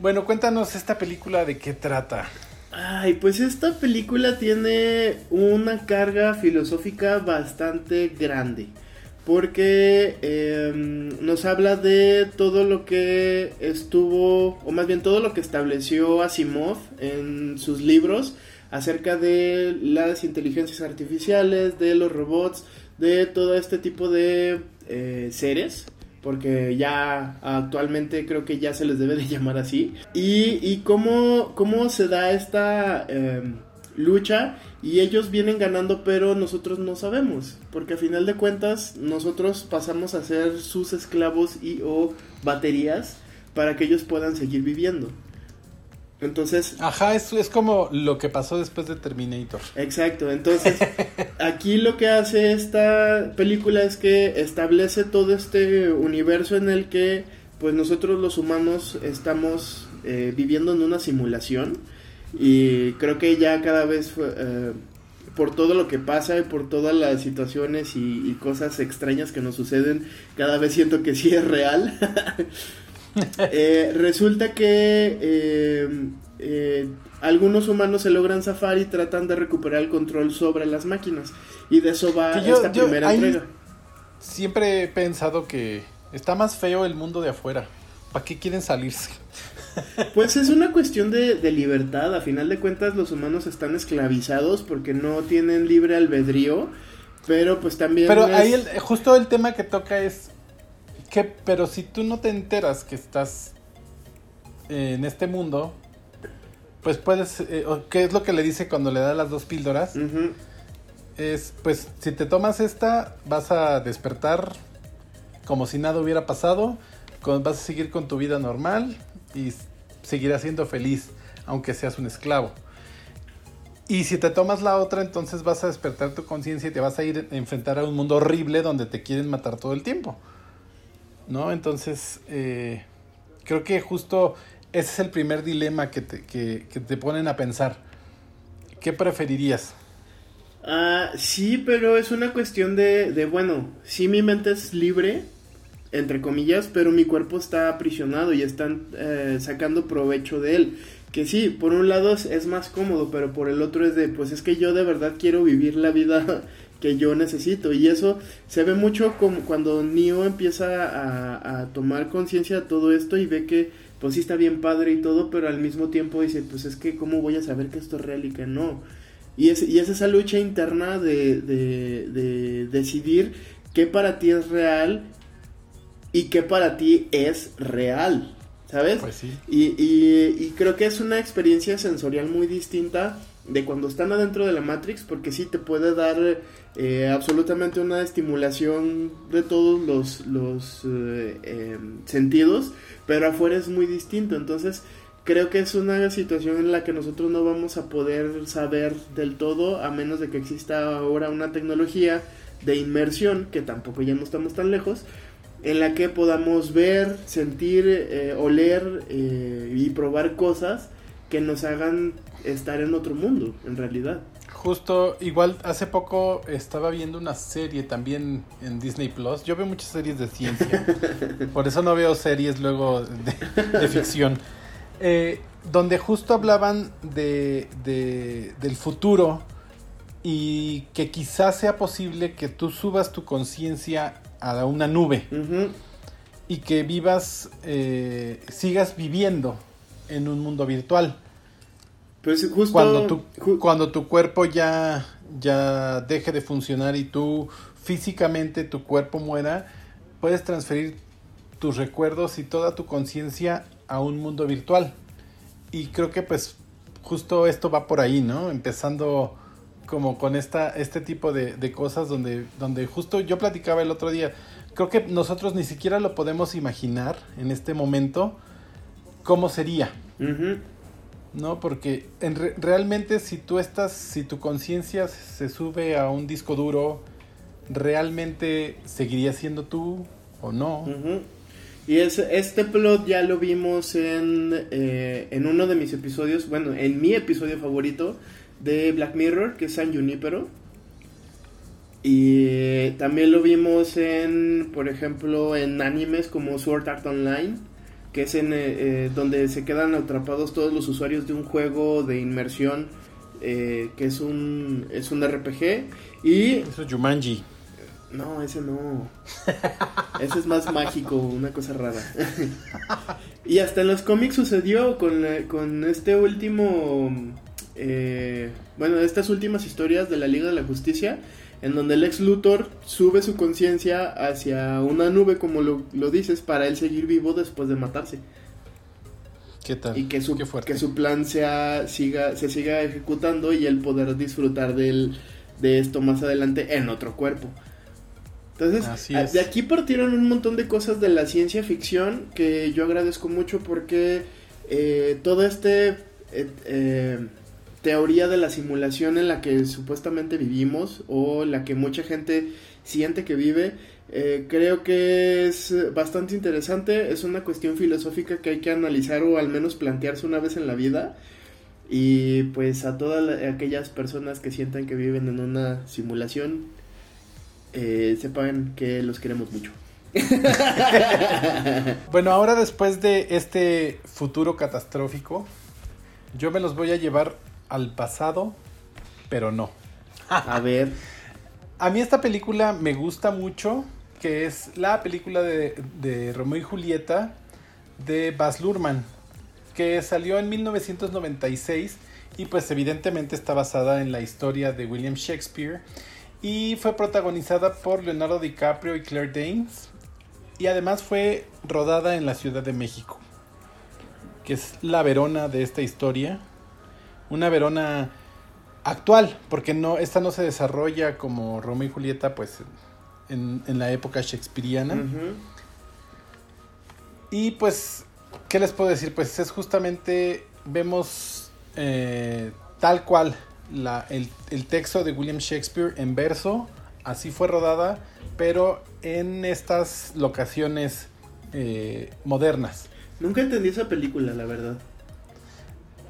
Bueno, cuéntanos esta película de qué trata. Ay, pues esta película tiene una carga filosófica bastante grande. Porque em, nos habla de todo lo que estuvo, o más bien todo lo que estableció Asimov en sus libros acerca de las inteligencias artificiales, de los robots, de todo este tipo de eh, seres porque ya actualmente creo que ya se les debe de llamar así. Y, cómo, cómo se da esta eh, lucha y ellos vienen ganando pero nosotros no sabemos, porque a final de cuentas nosotros pasamos a ser sus esclavos y o baterías para que ellos puedan seguir viviendo. Entonces, Ajá, es, es como lo que pasó después de Terminator. Exacto, entonces aquí lo que hace esta película es que establece todo este universo en el que pues nosotros los humanos estamos eh, viviendo en una simulación y creo que ya cada vez eh, por todo lo que pasa y por todas las situaciones y, y cosas extrañas que nos suceden, cada vez siento que sí es real. Eh, resulta que eh, eh, algunos humanos se logran zafar y tratan de recuperar el control sobre las máquinas. Y de eso va yo- esta yo primera entrega. Siempre he pensado que está más feo el mundo de afuera. ¿Para qué quieren salirse? Pues es una cuestión de, de libertad. A final de cuentas los humanos están esclavizados porque no tienen libre albedrío. Pero pues también... Pero es- ahí el- justo el tema que toca es que, pero si tú no te enteras que estás en este mundo, pues puedes, eh, ¿qué es lo que le dice cuando le da las dos píldoras? Es, pues, si te tomas esta, vas a despertar como si nada hubiera pasado, con- vas a seguir con tu vida normal y seguirás siendo feliz, aunque seas un esclavo. Y si te tomas la otra, entonces vas a despertar tu conciencia y te vas a ir a enfrentar a un mundo horrible donde te quieren matar todo el tiempo. ¿No? Entonces, eh, creo que justo ese es el primer dilema que te, que- que te ponen a pensar. ¿Qué preferirías? Ah, sí, pero es una cuestión de, de, bueno, sí mi mente es libre, entre comillas, pero mi cuerpo está aprisionado y están eh, sacando provecho de él. Que sí, por un lado es, es más cómodo, pero por el otro es de, pues es que yo de verdad quiero vivir la vida que yo necesito. Y eso se ve mucho como cuando Neo empieza a, a tomar conciencia de todo esto y ve que, pues sí está bien padre y todo, pero al mismo tiempo dice, pues es que, ¿cómo voy a saber que esto es real y que no? Y es, y es esa lucha interna de, de, de decidir qué para ti es real y qué para ti es real. ¿Sabes? Pues sí. Y, y, y creo que es una experiencia sensorial muy distinta de cuando están adentro de la Matrix, porque sí te puede dar eh, absolutamente una estimulación de todos los, los eh, eh, sentidos, pero afuera es muy distinto. Entonces, creo que es una situación en la que nosotros no vamos a poder saber del todo, a menos de que exista ahora una tecnología de inmersión, que tampoco ya no estamos tan lejos, en la que podamos ver, sentir, eh, oler eh, y probar cosas que nos hagan estar en otro mundo, en realidad. Justo, igual hace poco estaba viendo una serie también en Disney Plus. Yo veo muchas series de ciencia, por eso no veo series luego de, de ficción. Eh, donde justo hablaban de, de, del futuro y que quizás sea posible que tú subas tu conciencia a una nube Uh -huh. y que vivas, eh, sigas viviendo en un mundo virtual. Pues justo Cuando tu, ju- cuando tu cuerpo ya, ya deje de funcionar y tú físicamente tu cuerpo muera, puedes transferir tus recuerdos y toda tu conciencia a un mundo virtual. Y creo que pues justo esto va por ahí, ¿no? Empezando como con esta, este tipo de, de cosas donde, donde justo yo platicaba el otro día, creo que nosotros ni siquiera lo podemos imaginar en este momento cómo sería. Ujú. No, porque en re- realmente si tú estás, si tu conciencia se sube a un disco duro, realmente seguiría siendo tú o no. Y es, este plot ya lo vimos en, eh, en uno de mis episodios, bueno, en mi episodio favorito de Black Mirror, que es San Junipero. Y también lo vimos en, por ejemplo, en animes como Sword Art Online, que es en eh, eh, donde se quedan atrapados todos los usuarios de un juego de inmersión, eh, que es un, es un RPG. Y Eso es Jumanji. no, ese no. Ese es más mágico, una cosa rara. y hasta en los cómics sucedió con, la- con este último. eh, bueno, estas últimas historias de la Liga de la Justicia, en donde el ex Luthor sube su conciencia hacia una nube, como lo, lo dices, para él seguir vivo después de matarse. ¿Qué tal? Y que su, que su plan sea, siga, se siga ejecutando y él poder disfrutar del, de esto más adelante en otro cuerpo. Entonces, Así a- es. de aquí partieron un montón de cosas de la ciencia ficción que yo agradezco mucho porque eh, todo este eh, eh, teoría de la simulación en la que supuestamente vivimos o la que mucha gente siente que vive, eh, creo que es bastante interesante, es una cuestión filosófica que hay que analizar o al menos plantearse una vez en la vida. Y pues a todas la- aquellas personas que sientan que viven en una simulación, eh, sepan que los queremos mucho. Bueno, ahora después de este futuro catastrófico, yo me los voy a llevar al pasado, pero no. A ver, A mí esta película me gusta mucho, que es la película de, de Romeo y Julieta de Baz Luhrmann, que salió en 1996 y pues evidentemente está basada en la historia de William Shakespeare y fue protagonizada por Leonardo DiCaprio y Claire Danes y además fue rodada en la Ciudad de México, que es la Verona de esta historia, una Verona actual, porque no, esta no se desarrolla como Romeo y Julieta, pues en, en la época shakespeariana. Y pues, ¿qué les puedo decir? Pues es justamente, vemos eh, tal cual la, el, el texto de William Shakespeare en verso, así fue rodada, pero en estas locaciones eh, modernas. nunca entendí esa película, la verdad.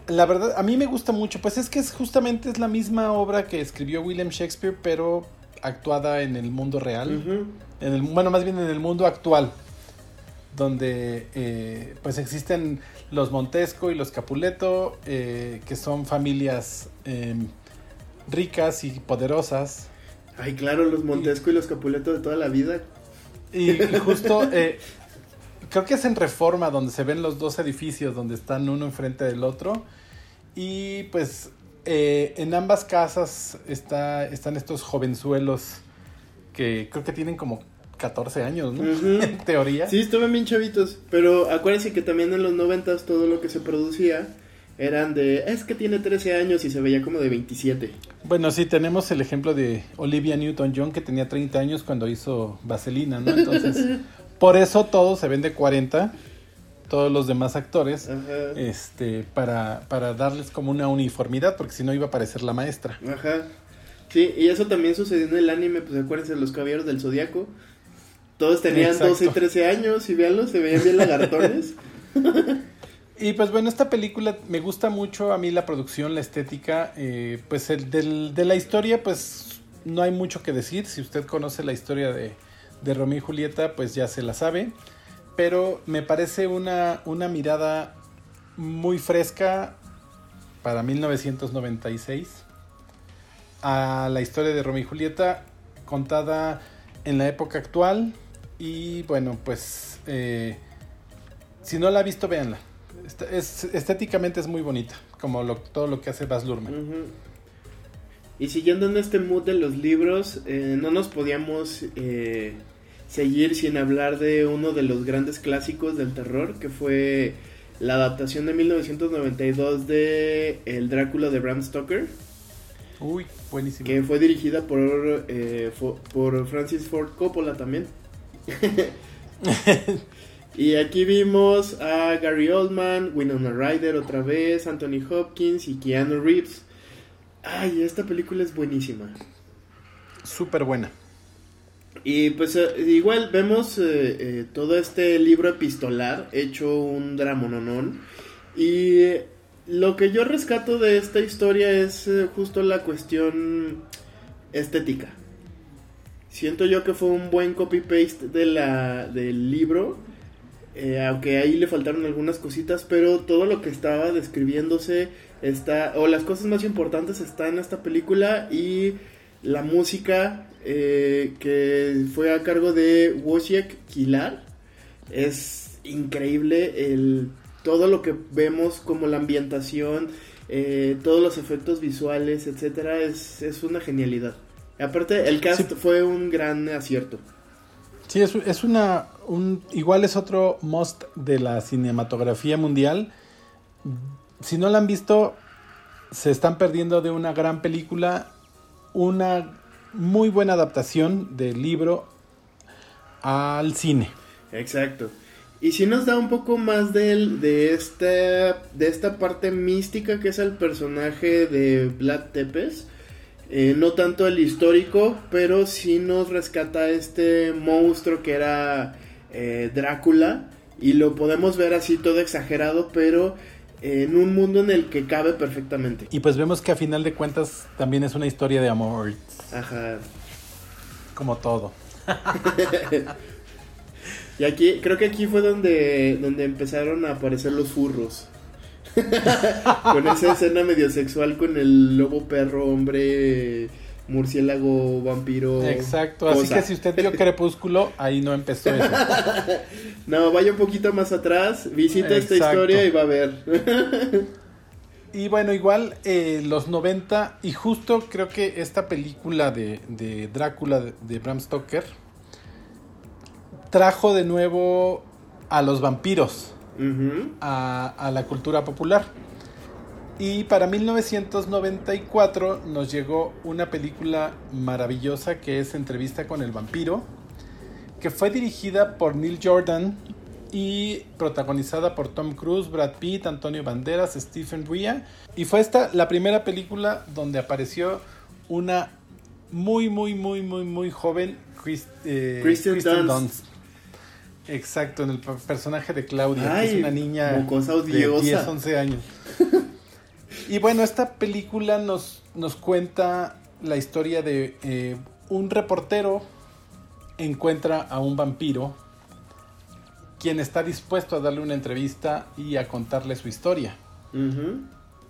La verdad, a mí me gusta mucho, pues es que es justamente es la misma obra que escribió William Shakespeare, pero actuada en el mundo real. En el, bueno, más bien en el mundo actual, donde eh, pues existen los Montesco y los Capuleto, eh, que son familias eh, ricas y poderosas. Ay, claro, los Montesco y los Capuleto de toda la vida. Y, y justo, eh, creo que es en Reforma donde se ven los dos edificios, donde están uno enfrente del otro. Y pues eh, en ambas casas está, están estos jovenzuelos que creo que tienen como 14 años, ¿no? en teoría. Sí, estaban bien chavitos, pero acuérdense que también en los 90 todo lo que se producía eran de, es que tiene 13 años y se veía como de 27. Bueno, sí, tenemos el ejemplo de Olivia Newton-John que tenía 30 años cuando hizo Vaselina, ¿no? Entonces, por eso todos se ven de 40, todos los demás actores, este, para, para darles como una uniformidad, porque si no iba a parecer la maestra. Ajá. Sí, y eso también sucedió en el anime, pues acuérdense, los caballeros del Zodíaco. Todos tenían 12 y 13 años y véanlo, se veían bien lagartones. Y pues bueno, esta película me gusta mucho a mí la producción, la estética, eh, pues el de la historia pues no hay mucho que decir, si usted conoce la historia de, de Romeo y Julieta pues ya se la sabe, pero me parece una, una mirada muy fresca para 1996 a la historia de Romeo y Julieta contada en la época actual. Y bueno pues eh, si no la ha visto véanla. Es, estéticamente es muy bonita, como todo lo que hace Baz Luhrmann. Y siguiendo en este mood de los libros, eh, no nos podíamos eh, seguir sin hablar de uno de los grandes clásicos del terror, que fue la adaptación de 1992 de El Drácula de Bram Stoker. Uy, buenísimo. Que fue dirigida por, eh, por Francis Ford Coppola también. Y aquí vimos a Gary Oldman, Winona Ryder otra vez, Anthony Hopkins y Keanu Reeves. Ay, esta película es buenísima. Súper buena. Y pues eh, igual vemos eh, eh, todo este libro epistolar hecho un dramononón. Y lo que yo rescato de esta historia es justo la cuestión estética. Siento yo que fue un buen copy-paste de del libro aunque ahí le faltaron algunas cositas, pero todo lo que estaba describiéndose está, o las cosas más importantes está en esta película y la música eh, que fue a cargo de Wojciech Kilar es increíble el todo lo que vemos como la ambientación eh, todos los efectos visuales etcétera es, es una genialidad aparte el cast fue un gran acierto Sí, es, es una. Un, igual es otro must de la cinematografía mundial. Si no la han visto, se están perdiendo de una gran película. Una muy buena adaptación del libro al cine. Exacto. Y si nos da un poco más de, de, esta, de esta parte mística que es el personaje de Vlad Tepes eh, no tanto el histórico, pero sí nos rescata este monstruo que era eh, Drácula. Y lo podemos ver así todo exagerado, pero en un mundo en el que cabe perfectamente. Y pues vemos que a final de cuentas también es una historia de amor. Ajá. Como todo. y aquí, creo que aquí fue donde, donde empezaron a aparecer los furros. con esa escena medio sexual con el lobo perro, hombre, murciélago, vampiro. Exacto, así que si usted vio Crepúsculo, ahí no empezó eso. no, vaya un poquito más atrás, visita esta historia y va a ver. Y bueno, igual eh, los 90, y justo creo que esta película de, Drácula de Bram Stoker trajo de nuevo a los vampiros a, la cultura popular. Y para 1994 nos llegó una película maravillosa que es Entrevista con el vampiro, que fue dirigida por Neil Jordan y protagonizada por Tom Cruise, Brad Pitt, Antonio Banderas, Stephen Ria. Y fue esta la primera película donde apareció una muy, muy, muy, muy, muy joven eh, Kristen, Dunst. Exacto, en el personaje de Claudia, que es una niña de 10, 11 años. y bueno, esta película nos, nos cuenta la historia de eh, un reportero encuentra a un vampiro quien está dispuesto a darle una entrevista y a contarle su historia.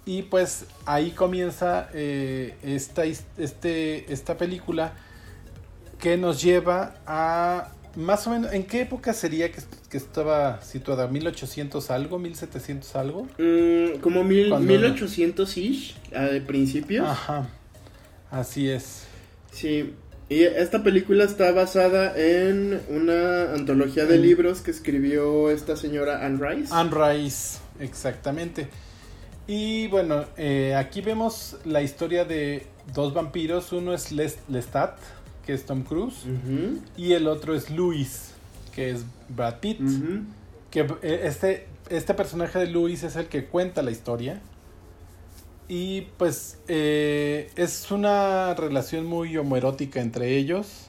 Y pues ahí comienza eh, esta, este, esta película que nos lleva a más o menos, ¿en qué época sería que, estaba situada? ¿1800 algo? ¿1700 algo? Mm, como mil, 1800-ish al principio. Ajá, así es. Sí, Y esta película está basada en una antología de libros que escribió esta señora Anne Rice. Anne Rice, exactamente. Y bueno, eh, aquí vemos la historia de dos vampiros. Uno es Lestat, que es Tom Cruise, y el otro es Louis, que es Brad Pitt. Que eh, este, este personaje de Louis es el que cuenta la historia. Y pues eh, es una relación muy homoerótica entre ellos.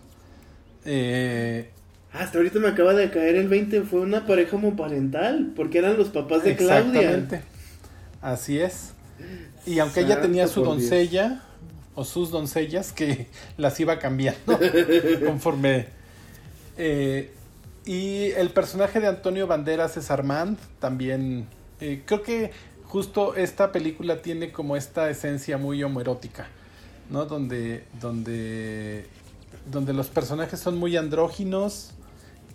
Eh, Hasta ahorita me acaba de caer el 20, fue una pareja homoparental, porque eran los papás de Claudia. Exactamente. Así es. Y aunque ella tenía su doncella, o sus doncellas, que las iba cambiando conforme... Eh, y el personaje de Antonio Banderas es Armand, también... creo que justo esta película tiene como esta esencia muy homoerótica, ¿no? Donde, donde, donde los personajes son muy andróginos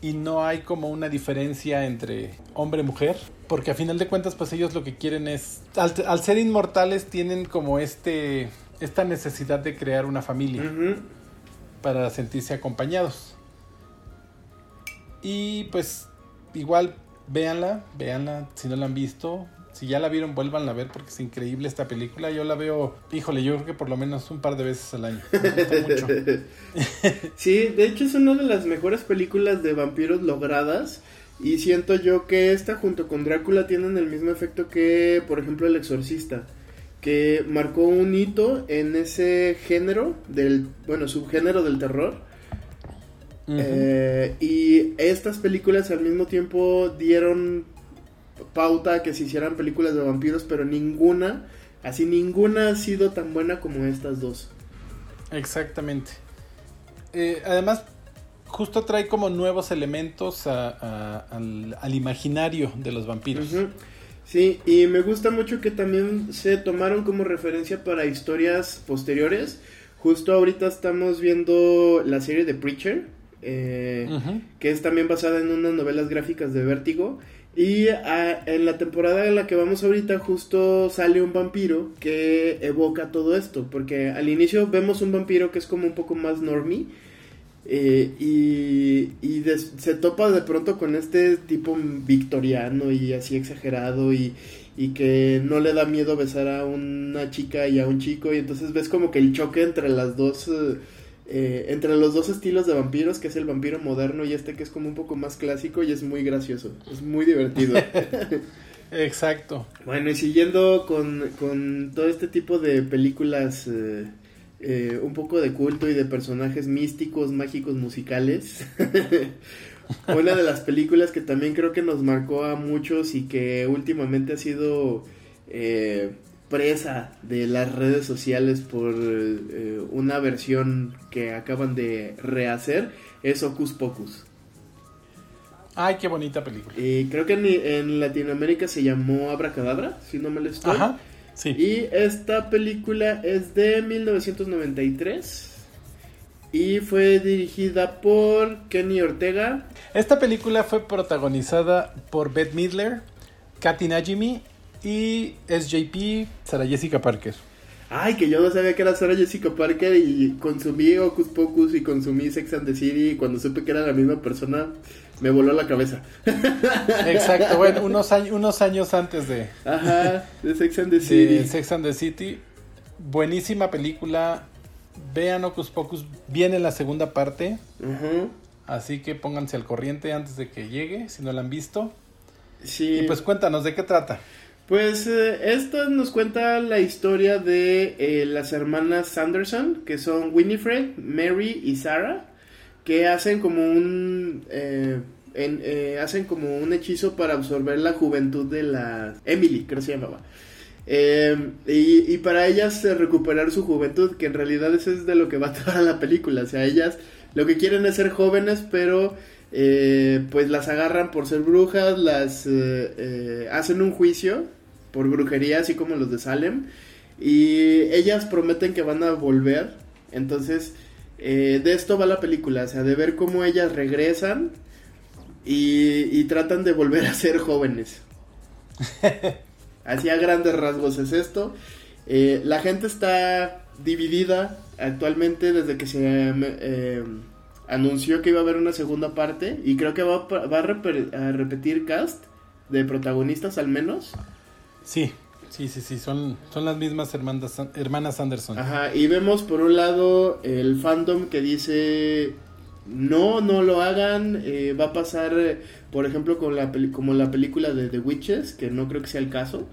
y no hay como una diferencia entre hombre y mujer, porque a final de cuentas pues ellos lo que quieren es, al, ser inmortales tienen como este, esta necesidad de crear una familia para sentirse acompañados. Y pues igual véanla, véanla si no la han visto, si ya la vieron, vuelvan a ver porque es increíble esta película. Yo la veo, híjole, yo creo que por lo menos un par de veces al año. mucho. sí, de hecho es una de las mejores películas de vampiros logradas. Y siento yo que esta junto con Drácula tienen el mismo efecto que, por ejemplo, El Exorcista. Que marcó un hito en ese género, del, bueno, subgénero del terror. Eh, y estas películas al mismo tiempo dieron pauta que se hicieran películas de vampiros, pero ninguna, así ninguna ha sido tan buena como estas dos. Exactamente. Eh, además, justo trae como nuevos elementos al, imaginario de los vampiros. Sí, y me gusta mucho que también se tomaron como referencia para historias posteriores. Justo ahorita estamos viendo la serie de Preacher, eh, que es también basada en unas novelas gráficas de Vértigo. Y ah, en la temporada en la que vamos ahorita justo sale un vampiro que evoca todo esto, porque al inicio vemos un vampiro que es como un poco más normie eh, y, se topa de pronto con este tipo victoriano y así exagerado y, y que no le da miedo besar a una chica y a un chico y entonces ves como que el choque entre las dos... Eh, eh, entre los dos estilos de vampiros, que es el vampiro moderno y este que es como un poco más clásico y es muy gracioso, es muy divertido. Exacto. Bueno, y siguiendo con, todo este tipo de películas eh, eh, un poco de culto y de personajes místicos, mágicos, musicales. Una de las películas que también creo que nos marcó a muchos y que últimamente ha sido presa de las redes sociales por eh, una versión que acaban de rehacer es Ocus Pocus. Ay, qué bonita película. Y creo que en, Latinoamérica se llamó Abracadabra, si no me lo estoy. Ajá, sí. Y esta película es de 1993 y fue dirigida por Kenny Ortega. Esta película fue protagonizada por Beth Midler, Katy Najimy y SJP, Sara Jessica Parker. Ay, que yo no sabía que era Sara Jessica Parker y consumí Ocus Pocus y consumí Sex and the City y cuando supe que era la misma persona me voló la cabeza. Exacto, bueno, unos, años, unos años antes de... Ajá, de Sex and the City. Sex and the City. Buenísima película. Vean Ocus Pocus, viene la segunda parte. Así que pónganse al corriente antes de que llegue, si no la han visto. Sí. Y pues cuéntanos, ¿de qué trata? Pues eh, esto nos cuenta la historia de eh, las hermanas Sanderson, que son Winifred, Mary y Sarah, que hacen como un eh, hacen como un hechizo para absorber la juventud de la Emily, creo que se llamaba. Y, y, para ellas recuperar su juventud, que en realidad eso es de lo que va toda la película. O sea, ellas lo que quieren es ser jóvenes, pero eh, pues las agarran por ser brujas, las eh, eh, hacen un juicio por brujería, así como los de Salem, y ellas prometen que van a volver. Entonces, de esto va la película, o sea, de ver cómo ellas regresan y, tratan de volver a ser jóvenes. Así a grandes rasgos es esto. la gente está dividida actualmente desde que se eh, anunció que iba a haber una segunda parte y creo que va, va a, a, repetir cast de protagonistas al menos. Sí, sí, sí, sí, son, son las mismas hermanas, hermanas Anderson. Ajá, y vemos por un lado el fandom que dice no, no lo hagan, eh, va a pasar, por ejemplo, con la como la película de The Witches, que no creo que sea el caso.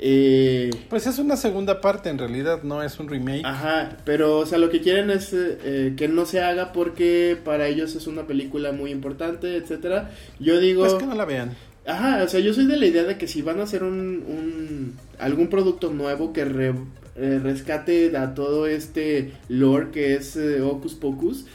Eh, pues es una segunda parte en realidad, no es un remake. Ajá, pero o sea, lo que quieren es eh, que no se haga porque para ellos es una película muy importante, etcétera. Yo digo... Pues que no la vean. Ajá, o sea, yo soy de la idea de que si van a hacer un, un algún producto nuevo que eh, rescate a todo este lore que es Hocus Pocus,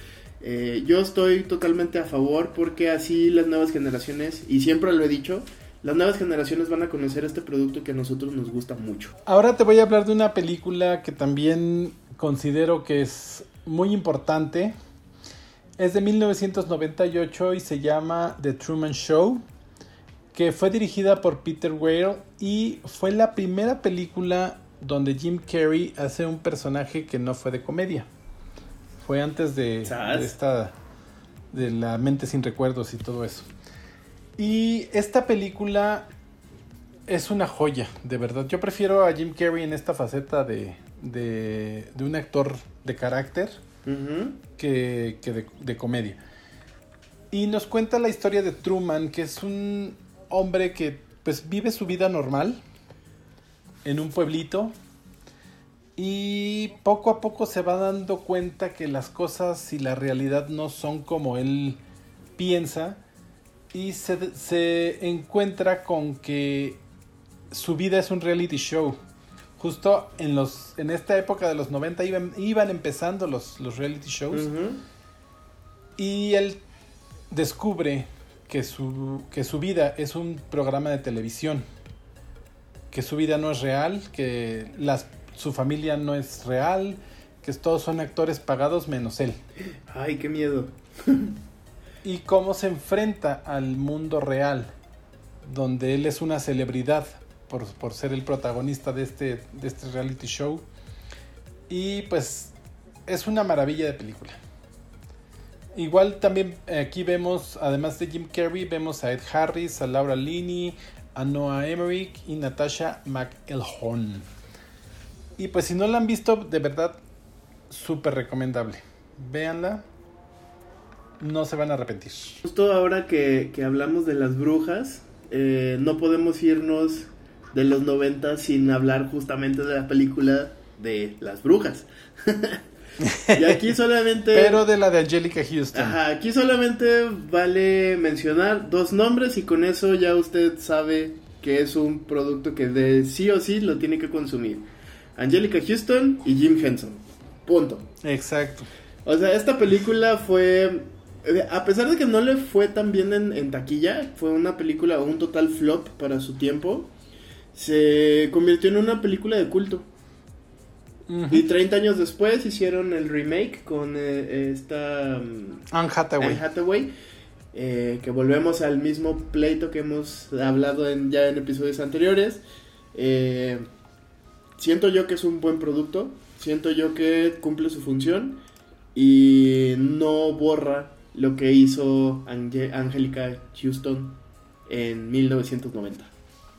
yo estoy totalmente a favor porque así las nuevas generaciones, y siempre lo he dicho, las nuevas generaciones van a conocer este producto que a nosotros nos gusta mucho. Ahora te voy a hablar de una película que también considero que es muy importante. Es de 1998 y se llama The Truman Show, que fue dirigida por Peter Weir y fue la primera película donde Jim Carrey hace un personaje que no fue de comedia. Fue antes de, de esta de la mente sin recuerdos y todo eso. Y esta película es una joya, de verdad. Yo prefiero a Jim Carrey en esta faceta de, de, un actor de carácter que, de, de, comedia. Y nos cuenta la historia de Truman, que es un hombre que pues vive su vida normal en un pueblito y poco a poco se va dando cuenta que las cosas y la realidad no son como él piensa y se, encuentra con que su vida es un reality show. Justo en, los, en esta época de los 90 iban, iban empezando los, los reality shows. Y él descubre que su, que su vida es un programa de televisión. Que su vida no es real, que las, su familia no es real, que todos son actores pagados menos él. Ay, qué miedo. y cómo se enfrenta al mundo real, donde él es una celebridad por, ser el protagonista de este, de este reality show. Y pues es una maravilla de película. Igual también aquí vemos, además de Jim Carrey, vemos a Ed Harris, a Laura Linney, a Noah Emmerich y Natasha McElhone. Y pues si no la han visto, de verdad, súper recomendable. Véanla, no se van a arrepentir. Justo ahora que, hablamos de las brujas, eh, no podemos irnos de los 90 sin hablar justamente de la película de las brujas. y aquí solamente... Pero de la de Angelica Houston. Ajá, aquí solamente vale mencionar dos nombres y con eso ya usted sabe que es un producto que de sí o sí lo tiene que consumir. Angelica Houston y Jim Henson. Punto. Exacto. O sea, esta película fue a pesar de que no le fue tan bien en, taquilla, fue una película, un total flop para su tiempo, se convirtió en una película de culto. Y 30 años después hicieron el remake con eh, esta... Mm, Anne Hathaway. Hathaway eh, que volvemos al mismo pleito que hemos hablado en, ya en episodios anteriores. siento yo que es un buen producto, siento yo que cumple su función y no borra lo que hizo Angelica Houston en 1990.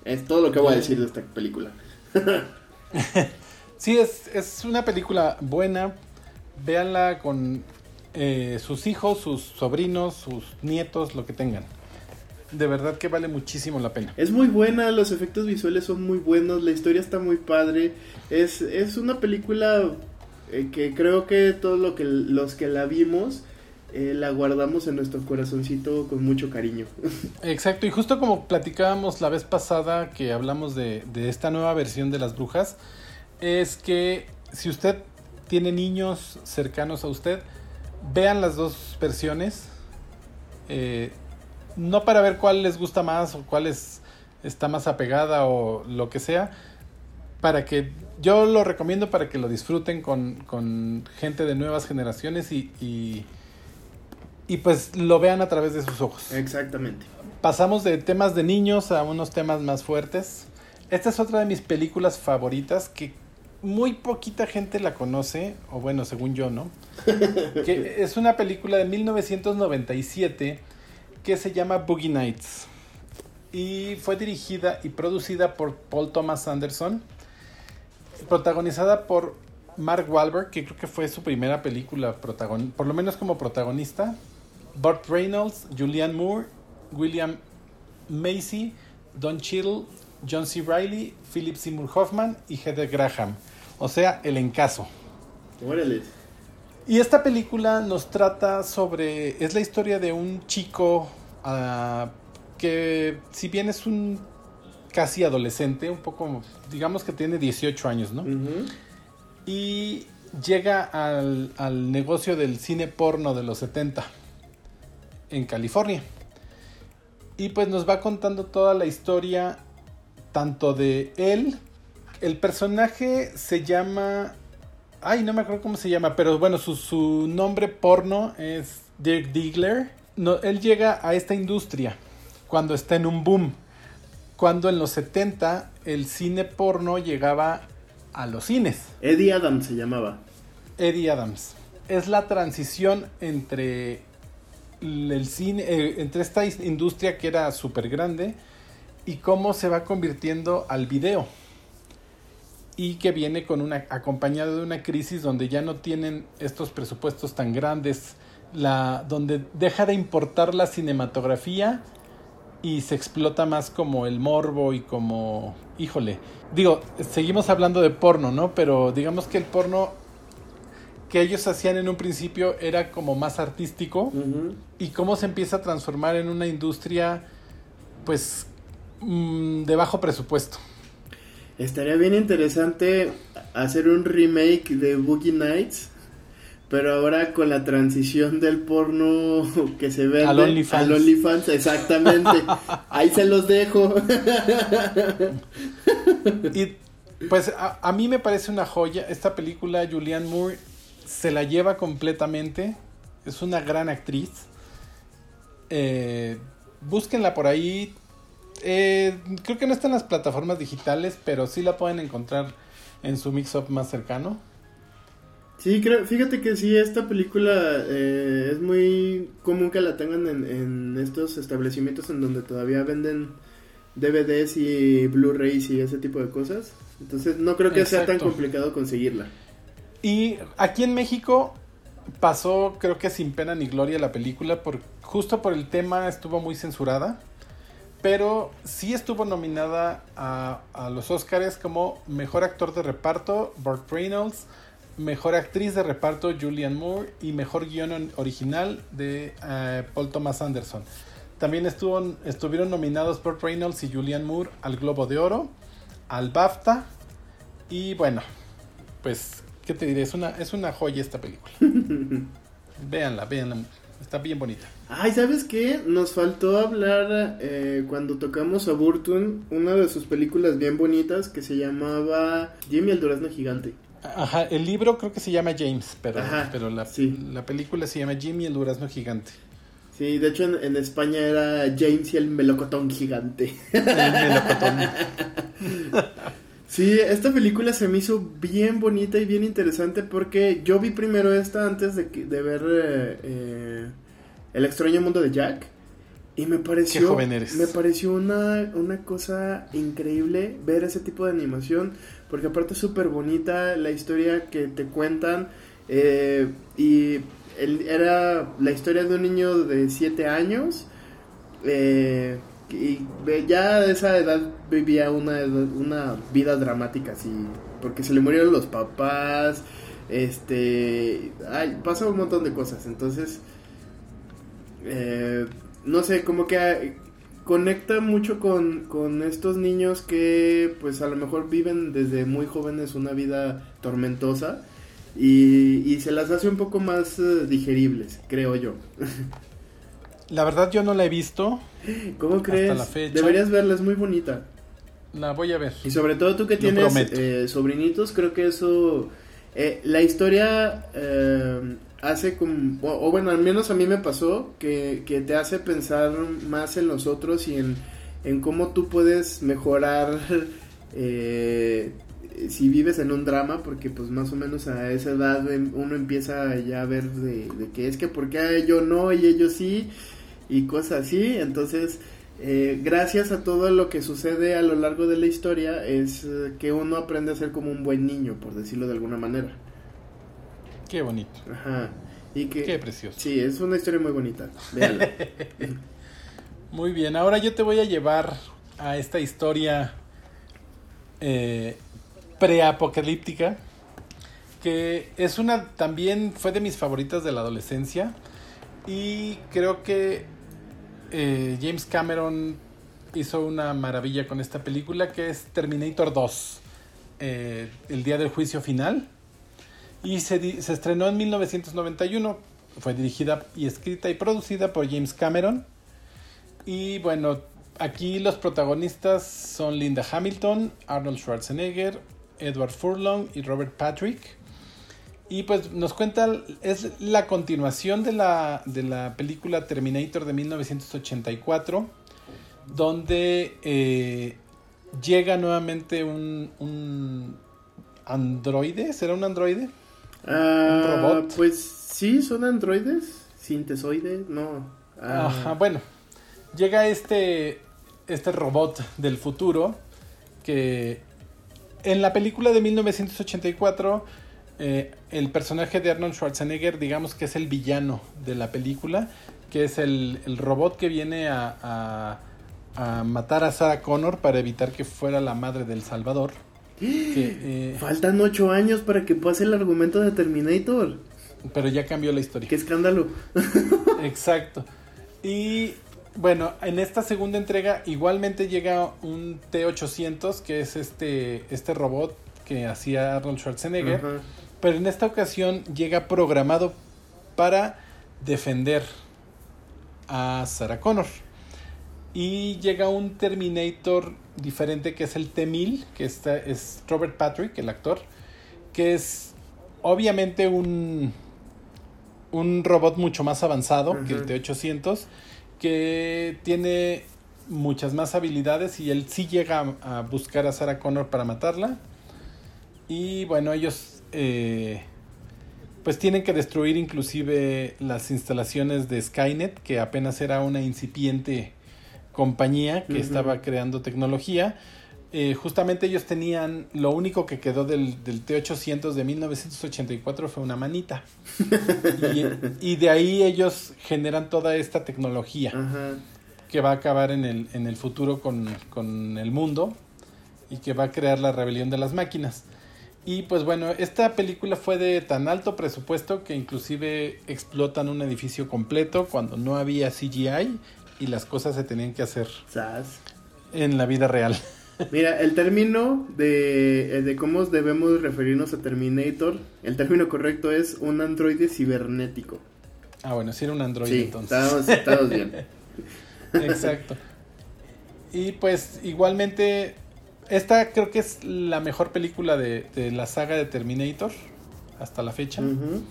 Es todo lo que voy a decir de esta película. sí, es, es, una película buena. Véanla con eh, sus hijos, sus sobrinos, sus nietos, lo que tengan. De verdad que vale muchísimo la pena. Es muy buena, los efectos visuales son muy buenos, la historia está muy padre. Es, es una película eh, que creo que todos lo que, los que la vimos eh, la guardamos en nuestro corazoncito con mucho cariño. Exacto, y justo como platicábamos la vez pasada que hablamos de, esta nueva versión de las brujas, es que si usted tiene niños cercanos a usted, vean las dos versiones. Eh, no para ver cuál les gusta más o cuál está más apegada o lo que sea. Para que yo lo recomiendo para que lo disfruten con, gente de nuevas generaciones y pues lo vean a través de sus ojos. Exactamente. Pasamos de temas de niños a unos temas más fuertes. Esta es otra de mis películas favoritas que muy poquita gente la conoce, o bueno, según yo, ¿no? que es una película de 1997 que se llama Boogie Nights. Y fue dirigida y producida por Paul Thomas Anderson. Protagonizada por Mark Wahlberg, que creo que fue su primera película, por lo menos como protagonista. Burt Reynolds, Julianne Moore, William Macy, Don Cheadle, John C. Reilly, Philip Seymour Hoffman y Heather Graham. O sea, el encaso. Y esta película nos trata sobre. Es la historia de un chico uh, que, si bien es un casi adolescente, un poco. Digamos que tiene 18 años, ¿no? Y llega al, al negocio del cine porno de los 70 en California. Y pues nos va contando toda la historia, tanto de él, el personaje se llama... Ay, no me acuerdo cómo se llama, pero bueno, su, nombre porno es Dirk Diggler. No, él llega a esta industria cuando está en un boom. Cuando en los 70 el cine porno llegaba a los cines. Eddie Adams se llamaba. Eddie Adams. Es la transición entre el cine, eh, entre esta industria que era súper grande y cómo se va convirtiendo al video. Y que viene con una, acompañado de una crisis donde ya no tienen estos presupuestos tan grandes, la, donde deja de importar la cinematografía y se explota más como el morbo y como, híjole, digo, seguimos hablando de porno, ¿no? Pero digamos que el porno que ellos hacían en un principio era como más artístico y cómo se empieza a transformar en una industria pues mm, de bajo presupuesto. Estaría bien interesante hacer un remake de Boogie Nights, pero ahora con la transición del porno que se ve al OnlyFans. OnlyFans, exactamente. Ahí se los dejo. y pues a, a, mí me parece una joya esta película, Julianne Moore se la lleva completamente. Es una gran actriz. Eh, búsquenla por ahí. Eh, creo que no está en las plataformas digitales, pero sí la pueden encontrar en su mix-up más cercano. Sí, creo, fíjate que sí, esta película eh, es muy común que la tengan en, estos establecimientos en donde todavía venden DVDs y Blu-rays y ese tipo de cosas. Entonces no creo que sea tan complicado conseguirla. Y aquí en México pasó, creo que sin pena ni gloria la película, por, justo por el tema estuvo muy censurada, pero sí estuvo nominada a, los Oscars como Mejor Actor de Reparto, Burt Reynolds, Mejor Actriz de Reparto, Julianne Moore, y Mejor Guión Original de eh, Paul Thomas Anderson. También estuvo, estuvieron nominados Burt Reynolds y Julianne Moore al Globo de Oro, al BAFTA, y bueno, pues ¿Qué te diré? Es una, es una joya esta película. véanla, véanla. Está bien bonita. Ay, ¿sabes qué? Nos faltó hablar eh, cuando tocamos a Burton, una de sus películas bien bonitas que se llamaba Jimmy el Durazno Gigante. Ajá, el libro creo que se llama James, pero, pero la, la película se llama Jimmy el Durazno Gigante. Sí, de hecho en, España era James y el melocotón gigante. El melocotón. Sí, esta película se me hizo bien bonita y bien interesante porque yo vi primero esta antes de, de ver eh, eh, El extraño mundo de Jack y me pareció me pareció una, una cosa increíble ver ese tipo de animación porque aparte es súper bonita la historia que te cuentan eh, y era la historia de un niño de 7 años eh, y ya a esa edad vivía una, una vida dramática así, porque se le murieron los papás, este, ay, pasó un montón de cosas, entonces, eh, no sé, como que conecta mucho con, con estos niños que pues a lo mejor viven desde muy jóvenes una vida tormentosa y, y se las hace un poco más eh, digeribles, creo yo. La verdad yo no la he visto. ¿Cómo crees? Deberías verla, es muy bonita. La voy a ver. Y sobre todo tú que tienes eh, sobrinitos, creo que eso... Eh, la historia eh, hace como... O, bueno, al menos a mí me pasó que, que te hace pensar más en los otros y en, en cómo tú puedes mejorar si vives en un drama, porque pues más o menos a esa edad uno empieza ya a ver de, de que es que por qué yo no y ellos sí y cosas así, entonces eh, gracias a todo lo que sucede a lo largo de la historia es eh, que uno aprende a ser como un buen niño, por decirlo de alguna manera. Qué bonito. Ajá. Y que, Qué precioso. Sí, es una historia muy bonita. Véanla. Muy bien, ahora yo te voy a llevar a esta historia eh, preapocalíptica, que es una, también fue de mis favoritas de la adolescencia, y creo que eh, James Cameron hizo una maravilla con esta película, que es Terminator 2, eh, el día del juicio final, y se, se estrenó en 1991, fue dirigida y escrita y producida por James Cameron. Y bueno, aquí los protagonistas son Linda Hamilton, Arnold Schwarzenegger, Edward Furlong y Robert Patrick. Y pues nos cuenta, es la continuación de la, de la película Terminator de 1984, donde eh, llega nuevamente un, un androide, ¿será un androide? Ah, robot? Pues sí, son androides, sintesoides, no. Ah, Ajá, bueno, llega este, este robot del futuro que en la película de 1984 eh, el personaje de Arnold Schwarzenegger digamos que es el villano de la película, que es el, el robot que viene a, a- a matar a Sarah Connor para evitar que fuera la madre del Salvador. Que, eh, Faltan ocho años para que pase el argumento de Terminator. pero ya cambió la historia. Qué escándalo. Exacto. Y bueno, en esta segunda entrega igualmente llega un T-800, que es este, este robot que hacía Arnold Schwarzenegger. Pero en esta ocasión llega programado para defender a Sarah Connor. Y llega un Terminator diferente que es el T-1000, que está, es Robert Patrick, el actor, que es obviamente un, un robot mucho más avanzado que el Ajá. T-800, que tiene muchas más habilidades y él sí llega a, a buscar a Sarah Connor para matarla. Y bueno, ellos eh, pues tienen que destruir inclusive las instalaciones de Skynet, que apenas era una incipiente compañía que estaba creando tecnología. Eh, justamente ellos tenían, lo único que quedó del, del T-800 de 1984 fue una manita. y, y de ahí ellos generan toda esta tecnología que va a acabar en el, en el futuro con, con el mundo y que va a crear la rebelión de las máquinas. Y pues bueno, esta película fue de tan alto presupuesto que inclusive explotan un edificio completo cuando no había CGI y las cosas se tenían que hacer Sas. en la vida real. Mira, el término de, eh, de cómo debemos referirnos a Terminator, el término correcto es un androide cibernético. Ah, bueno, sí era un android sí, entonces. estamos, estamos bien. Exacto. Y pues igualmente, esta creo que es la mejor película de, de la saga de Terminator hasta la fecha. Ujú.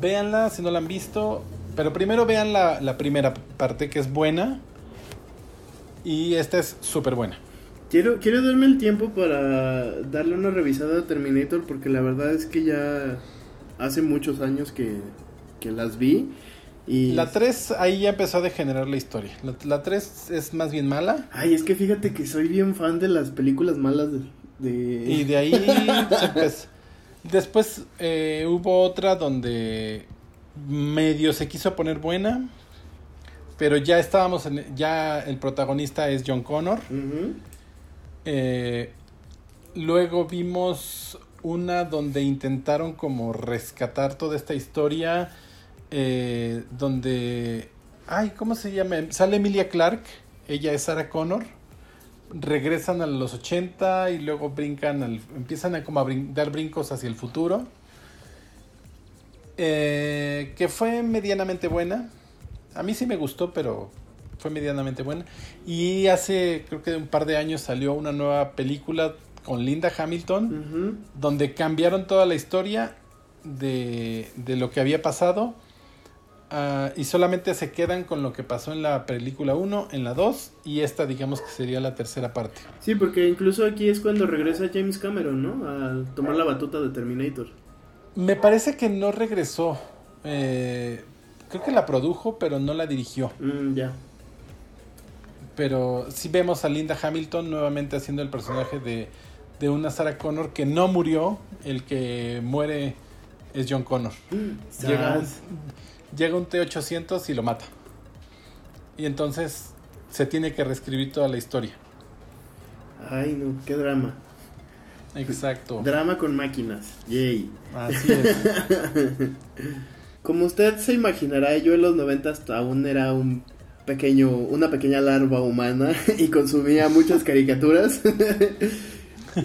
Véanla si no la han visto. Pero primero vean la, la primera parte que es buena. Y esta es súper buena. Quiero, quiero darme el tiempo para darle una revisada a Terminator porque la verdad es que ya hace muchos años que, que las vi. Y... La 3 ahí ya empezó a degenerar la historia. La, la 3 es más bien mala. Ay, es que fíjate que soy bien fan de las películas malas de... de- Y de ahí empezó. Después eh, hubo otra donde medio se quiso poner buena. Pero ya estábamos en. Ya el protagonista es John Connor. Eh, luego vimos una donde intentaron como rescatar toda esta historia. Eh, donde. Ay, ¿cómo se llama? Sale Emilia Clark. Ella es Sarah Connor. Regresan a los 80 y luego brincan al, empiezan a como a brin- dar brincos hacia el futuro. Eh, que fue medianamente buena. A mí sí me gustó, pero fue medianamente buena. Y hace, creo que un par de años salió una nueva película con Linda Hamilton, donde cambiaron toda la historia de, de lo que había pasado ah, y solamente se quedan con lo que pasó en la película 1, en la 2 y esta digamos que sería la tercera parte. Sí, porque incluso aquí es cuando regresa James Cameron, ¿no? A tomar la batuta de Terminator. Me parece que no regresó. Eh, creo que la produjo, pero no la dirigió. Mm, ya. Pero sí vemos a Linda Hamilton nuevamente haciendo el personaje de, de una Sarah Connor que no murió. El que muere es John Connor. Llega un, Sas. Llega un T-800 y lo mata. Y entonces se tiene que reescribir toda la historia. Ay, no, qué drama. Exacto. Drama con máquinas. Yay. Así es. Como usted se imaginará, yo en los 90 aún era un pequeño, una pequeña larva humana y consumía muchas caricaturas.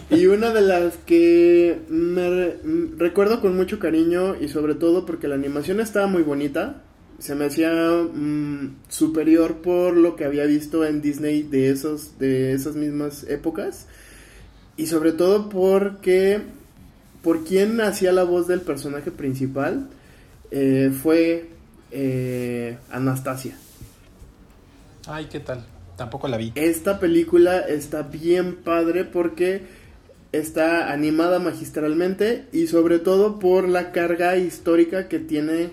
y una de las que me recuerdo con mucho cariño y sobre todo porque la animación estaba muy bonita, se me hacía mm, superior por lo que había visto en Disney de esos de esas mismas épocas y sobre todo porque por quien hacía la voz del personaje principal eh, fue eh, Anastasia. Ay, ¿qué tal? Tampoco la vi. Esta película está bien padre porque está animada magistralmente y sobre todo por la carga histórica que tiene.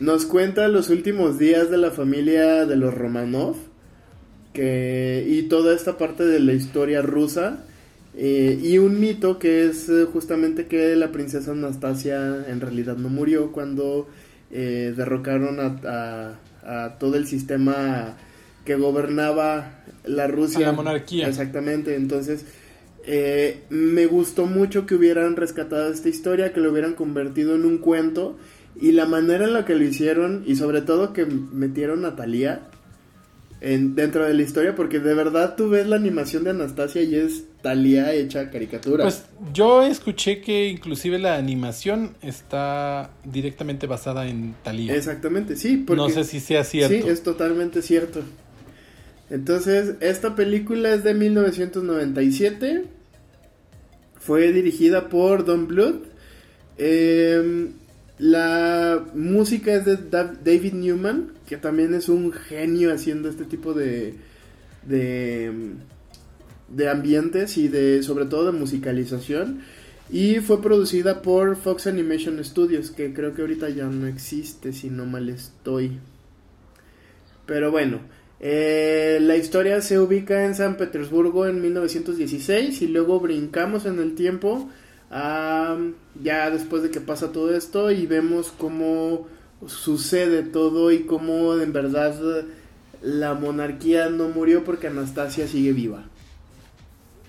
Nos cuenta los últimos días de la familia de los Romanov que, y toda esta parte de la historia rusa. eh, y un mito que es eh, justamente que la princesa Anastasia en realidad no murió cuando eh, derrocaron a, a- a todo el sistema que gobernaba la Rusia. A la monarquía. Exactamente, entonces eh, me gustó mucho que hubieran rescatado esta historia, que lo hubieran convertido en un cuento y la manera en la que lo hicieron y sobre todo que metieron a Thalía en, dentro de la historia porque de verdad tú ves la animación de Anastasia y es Thalía hecha caricatura. Pues yo escuché que inclusive la animación está directamente basada en Thalía. Exactamente, sí. Porque, No sé si sea cierto. Sí, es totalmente cierto. Entonces, esta película es de 1997. Fue dirigida por Don Bluth. Eh, la música es de Da- David Newman, que también es un genio haciendo este tipo de, de, de ambientes y de sobre todo de musicalización. Y fue producida por Fox Animation Studios, que creo que ahorita ya no existe, si no mal estoy. Pero bueno, eh, la historia se ubica en San Petersburgo en 1916 y luego brincamos en el tiempo a, ya después de que pasa todo esto y vemos cómo sucede todo y cómo en verdad la monarquía no murió porque Anastasia sigue viva.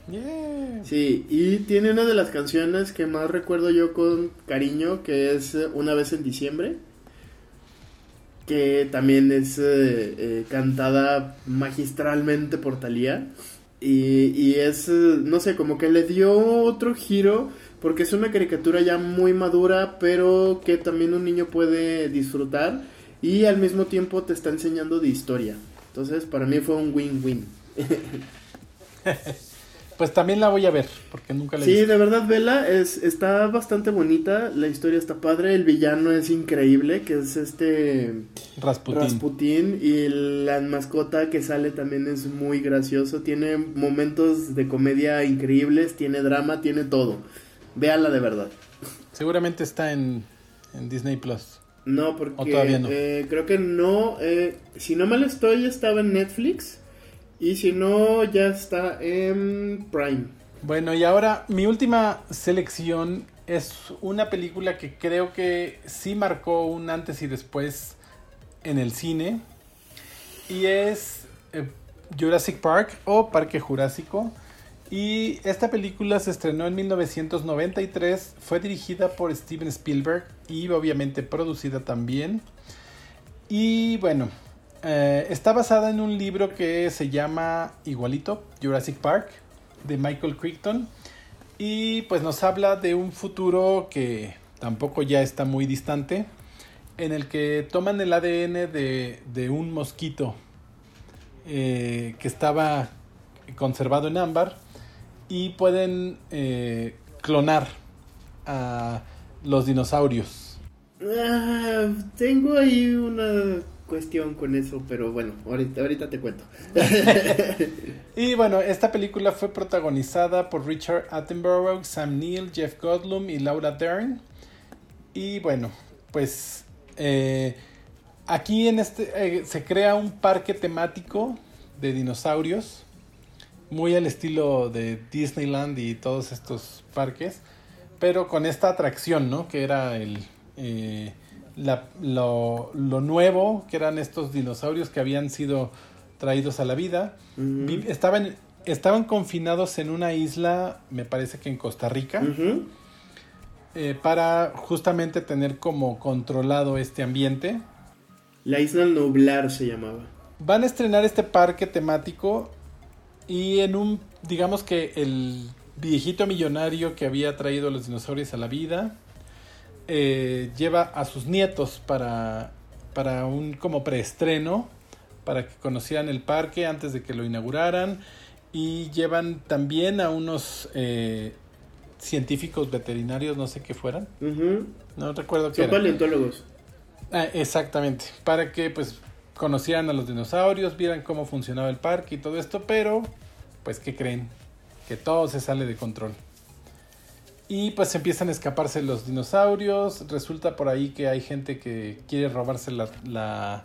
Yeah. Sí, y tiene una de las canciones que más recuerdo yo con cariño, que es Una vez en diciembre, que también es eh, eh, cantada magistralmente por Thalía. Y, y es, eh, no sé, como que le dio otro giro, porque es una caricatura ya muy madura, pero que también un niño puede disfrutar y al mismo tiempo te está enseñando de historia. Entonces, para mí fue un win-win. Pues también la voy a ver, porque nunca la he Sí, visto. de verdad, Vela, es, está bastante bonita, la historia está padre, el villano es increíble, que es este Rasputin. Rasputín, y la mascota que sale también es muy gracioso, tiene momentos de comedia increíbles, tiene drama, tiene todo. Véala de verdad. Seguramente está en, en Disney Plus. No, porque eh, creo que no, eh, si no mal estoy, estaba en Netflix, y si no, ya está en Prime. Bueno, y ahora mi última selección es una película que creo que sí marcó un antes y después en el cine. Y es eh, Jurassic Park o Parque Jurásico. Y esta película se estrenó en 1993, fue dirigida por Steven Spielberg y obviamente producida también. Y bueno, eh, está basada en un libro que se llama igualito, Jurassic Park, de Michael Crichton. Y pues nos habla de un futuro que tampoco ya está muy distante, en el que toman el ADN de, de un mosquito eh, que estaba conservado en ámbar y pueden eh, clonar a los dinosaurios. Ah, tengo ahí una cuestión con eso, pero bueno, ahorita, te cuento. y bueno, esta película fue protagonizada por Richard Attenborough, Sam Neill, Jeff Goldblum y Laura Dern. Y bueno, pues eh, aquí en este eh, se crea un parque temático de dinosaurios, muy al estilo de Disneyland y todos estos parques, pero con esta atracción, ¿no? Que era el eh, lo, nuevo, que eran estos dinosaurios que habían sido traídos a la vida. estaban, estaban confinados en una isla, me parece que en Costa Rica, eh, para justamente tener como controlado este ambiente. La isla Nublar se llamaba. Van a estrenar este parque temático y en un, digamos que el viejito millonario que había traído a los dinosaurios a la vida, eh, lleva a sus nietos para, para un como preestreno, para que conocieran el parque antes de que lo inauguraran. Y llevan también a unos eh, científicos veterinarios, no sé qué fueran. No recuerdo qué. Son paleontólogos. Ah, exactamente. Para que pues conocieran a los dinosaurios, vieran cómo funcionaba el parque y todo esto, pero pues ¿qué creen? Que todo se sale de control. Y pues empiezan a escaparse los dinosaurios. Resulta por ahí que hay gente que quiere robarse la,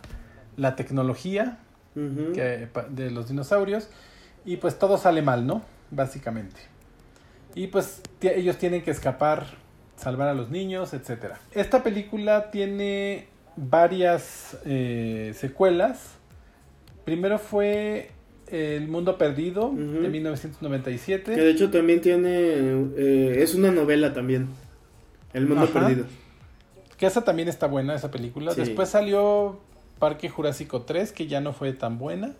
la, tecnología de los dinosaurios. Y pues todo sale mal, ¿no? Básicamente. Y pues ellos tienen que escapar, salvar a los niños, etc. Esta película tiene varias eh, secuelas. Primero fue el Mundo Perdido de 1997. Que de hecho también tiene. Eh, es una novela también. El Mundo Perdido. Que esa también está buena, esa película. Después salió Parque Jurásico 3, que ya no fue tan buena.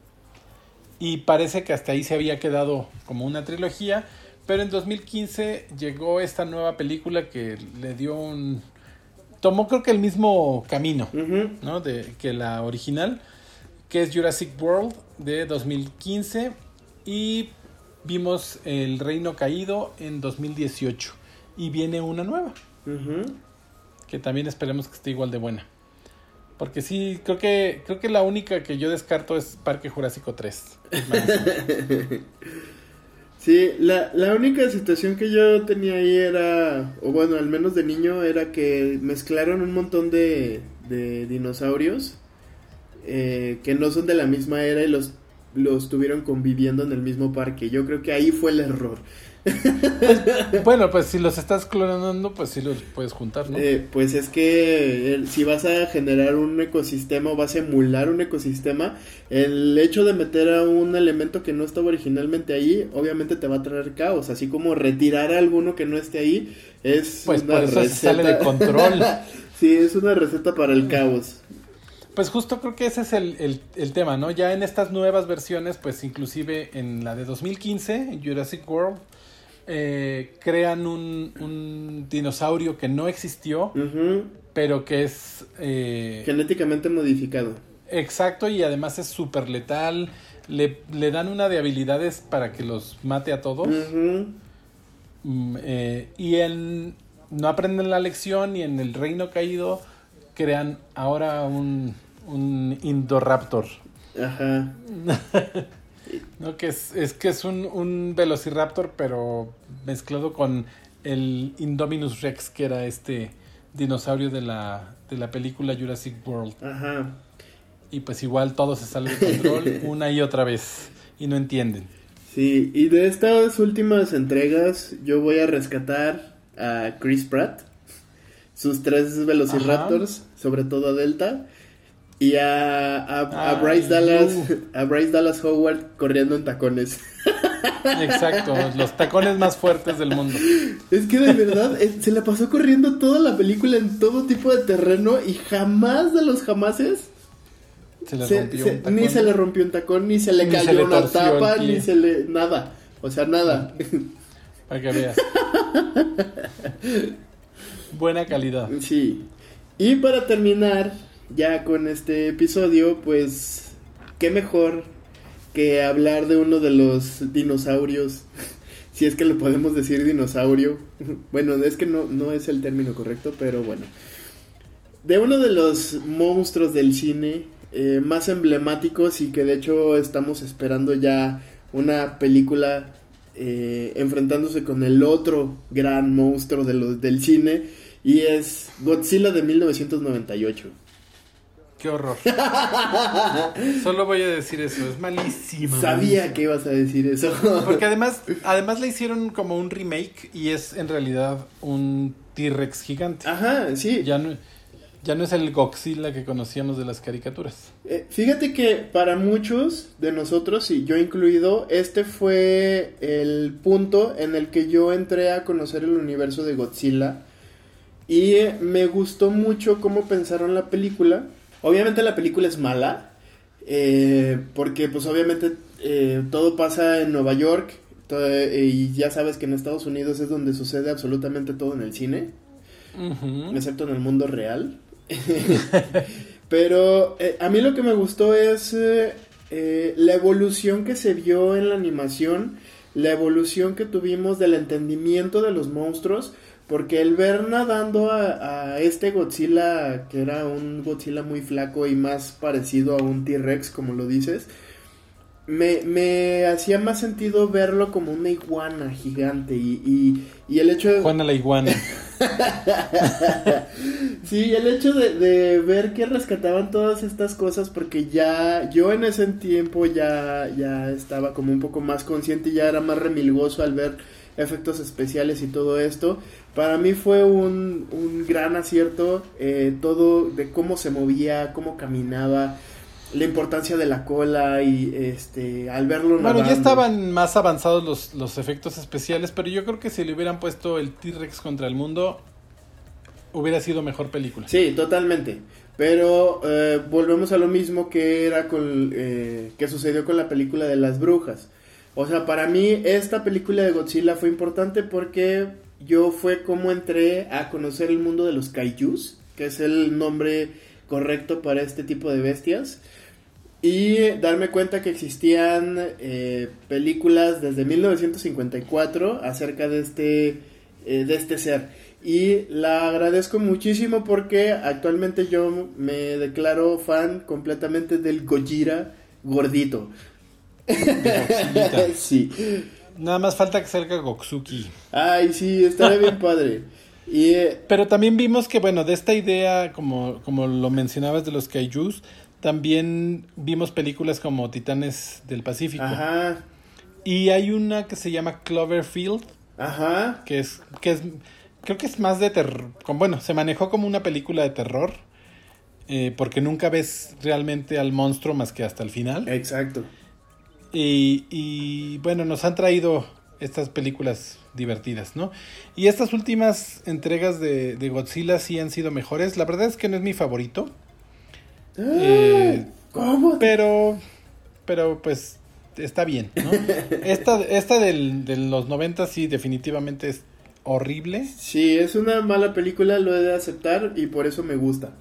Y parece que hasta ahí se había quedado como una trilogía. Pero en 2015 llegó esta nueva película que le dio un. Tomó creo que el mismo camino, ¿no? De, que la original que es Jurassic World de 2015 y vimos El Reino Caído en 2018 y viene una nueva que también esperemos que esté igual de buena. Porque sí, creo que creo que la única que yo descarto es Parque Jurásico 3. sí, la, la, única situación que yo tenía ahí era, o bueno, al menos de niño, era que mezclaron un montón de, de dinosaurios eh, que no son de la misma era y los, los tuvieron conviviendo en el mismo parque. Yo creo que ahí fue el error. bueno, pues si los estás clonando, pues sí los puedes juntar, ¿no? Eh, pues es que si vas a generar un ecosistema o vas a emular un ecosistema, el hecho de meter a un elemento que no estaba originalmente ahí, obviamente te va a traer caos, así como retirar a alguno que no esté ahí es pues una receta. sale de control. sí, es una receta para el caos. Pues justo creo que ese es el, tema, ¿no? Ya en estas nuevas versiones, pues inclusive en la de 2015, en Jurassic World, eh, crean un, dinosaurio que no existió, pero que es... Eh, Genéticamente modificado. Exacto, y además es súper letal. Le, dan una de habilidades para que los mate a todos. Mm, eh, y en, no aprenden la lección y en el reino caído crean ahora un, un Indoraptor. Ajá. no, que es, es que es un, un, Velociraptor, pero mezclado con el Indominus Rex, que era este dinosaurio de la, de la película Jurassic World. Ajá. Y pues igual todo se sale de control una y otra vez. Y no entienden. Sí, y de estas últimas entregas yo voy a rescatar a Chris Pratt, sus tres Velociraptors, sobre todo a Delta, y a, a, Bryce Dallas a Bryce Dallas Howard corriendo en tacones. Exacto, los tacones más fuertes del mundo. Es que de verdad se la pasó corriendo toda la película en todo tipo de terreno y jamás de los jamases se le rompió un tacón. ni se le rompió un tacón, ni se le cayó una tapa, ni se le nada, o sea, nada. Para que veas. Buena calidad. Sí. Y para terminar, ya con este episodio, pues, qué mejor que hablar de uno de los dinosaurios, si es que le podemos decir dinosaurio. Bueno, es que no, no es el término correcto, pero bueno. de uno de los monstruos del cine eh, más emblemáticos y que de hecho estamos esperando ya una película eh, enfrentándose con el otro gran monstruo de los, del cine y es Godzilla de 1998. Qué horror. Solo voy a decir eso, es malísimo. Sabía que ibas a decir eso. Porque además, además le hicieron como un remake y es en realidad un T-Rex gigante. Ajá, sí. Ya no, ya no es el Godzilla que conocíamos de las caricaturas. Eh, fíjate que para muchos de nosotros, y yo incluido, este fue el punto en el que yo entré a conocer el universo de Godzilla. Y me gustó mucho cómo pensaron la película. Obviamente la película es mala, eh, porque pues obviamente eh, todo pasa en Nueva York y ya sabes que en Estados Unidos es donde sucede absolutamente todo en el cine, excepto en el mundo real. Pero eh, a mí lo que me gustó es la evolución que se vio en la animación, la evolución que tuvimos del entendimiento de los monstruos porque el ver nadando a, este Godzilla, que era un Godzilla muy flaco y más parecido a un T-Rex, como lo dices, me, me, hacía más sentido verlo como una iguana gigante y, y, el hecho de... Juana la iguana. sí, el hecho de, de, ver que rescataban todas estas cosas porque ya yo en ese tiempo ya, ya estaba como un poco más consciente y ya era más remilgoso al ver efectos especiales y todo esto. Para mí fue un, un gran acierto eh, todo de cómo se movía, cómo caminaba, la importancia de la cola y este al verlo Bueno, ya estaban más avanzados los, los efectos especiales, pero yo creo que si le hubieran puesto el T-Rex contra el mundo hubiera sido mejor película. Sí, totalmente. Pero eh, volvemos a lo mismo que era con eh, que sucedió con la película de las brujas. O sea, para mí esta película de Godzilla fue importante porque yo fue como entré a conocer el mundo de los kaijus, que es el nombre correcto para este tipo de bestias. Y darme cuenta que existían eh, películas desde 1954 acerca de este, eh, de este ser. Y la agradezco muchísimo porque actualmente yo me declaro fan completamente del Gojira gordito. sí. Nada más falta que salga Goksuki. Ay, sí, estaría bien padre. Y, eh, Pero también vimos que, bueno, de esta idea, como, como lo mencionabas de los kaijus, también vimos películas como Titanes del Pacífico. Ajá. Y hay una que se llama Cloverfield. Ajá. Que es, que es, creo que es más de terror. Bueno, se manejó como una película de terror. Eh, porque nunca ves realmente al monstruo más que hasta el final. Exacto. Y, bueno, nos han traído estas películas divertidas, ¿no? Y estas últimas entregas de, Godzilla sí han sido mejores. La verdad es que no es mi favorito. Eh, ¿Cómo? Pero, pero pues está bien, ¿no? esta esta del, de los 90 sí definitivamente es horrible. Sí, es una mala película, lo he de aceptar y por eso me gusta.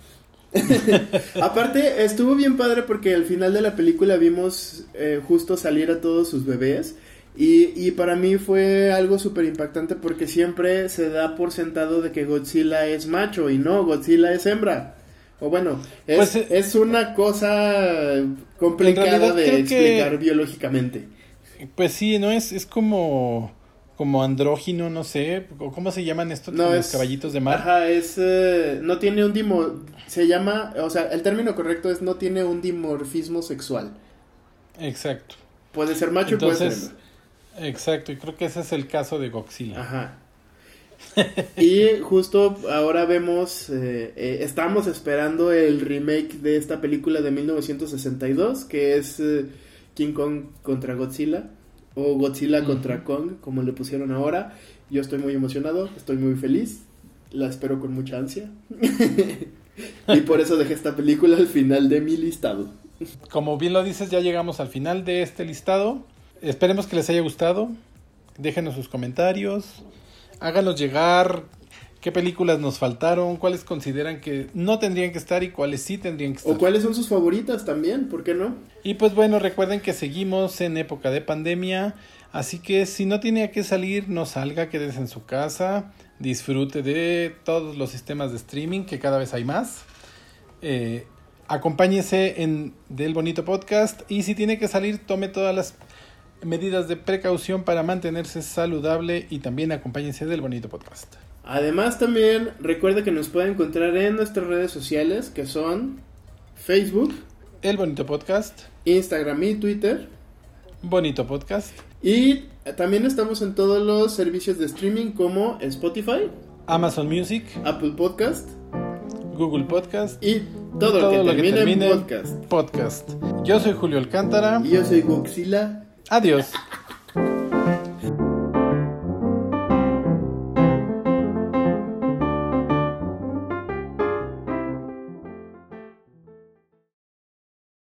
Aparte, estuvo bien padre porque al final de la película vimos eh, justo salir a todos sus bebés. Y, y para mí fue algo súper impactante porque siempre se da por sentado de que Godzilla es macho y no, Godzilla es hembra. O bueno, es, pues, eh, es una cosa complicada de explicar biológicamente. Pues sí, ¿no? Es, es como como andrógino, no sé, ¿cómo se llaman estos los caballitos de mar? Ajá, es eh, no tiene un dimo se llama, o sea, el término correcto es no tiene un dimorfismo sexual. Exacto. Puede ser macho y puede ser Exacto, y creo que ese es el caso de Godzilla. Ajá. y justo ahora vemos, eh, eh, estamos esperando el remake de esta película de 1962, que es King Kong contra Godzilla o Godzilla contra Kong, como le pusieron ahora. Yo estoy muy emocionado, estoy muy feliz, la espero con mucha ansia. y por eso dejé esta película al final de mi listado. Como bien lo dices, ya llegamos al final de este listado. Esperemos que les haya gustado. Déjenos sus comentarios. Háganos llegar qué películas nos faltaron, cuáles consideran que no tendrían que estar y cuáles sí tendrían que estar. O cuáles son sus favoritas también, ¿por qué no? Y pues bueno, recuerden que seguimos en época de pandemia, así que si no tiene que salir, no salga, quédese en su casa, disfrute de todos los sistemas de streaming que cada vez hay más. Eh, acompáñese en Del Bonito Podcast y si tiene que salir, tome todas las medidas de precaución para mantenerse saludable y también acompáñense del Bonito Podcast. Además también recuerde que nos puede encontrar en nuestras redes sociales que son Facebook, El Bonito Podcast, Instagram y Twitter. Bonito Podcast. Y también estamos en todos los servicios de streaming como Spotify, Amazon Music, Apple Podcast Google Podcast y todo, lo, que, termine en podcast. podcast. Yo soy Julio Alcántara. Y yo soy Goxila. Adiós.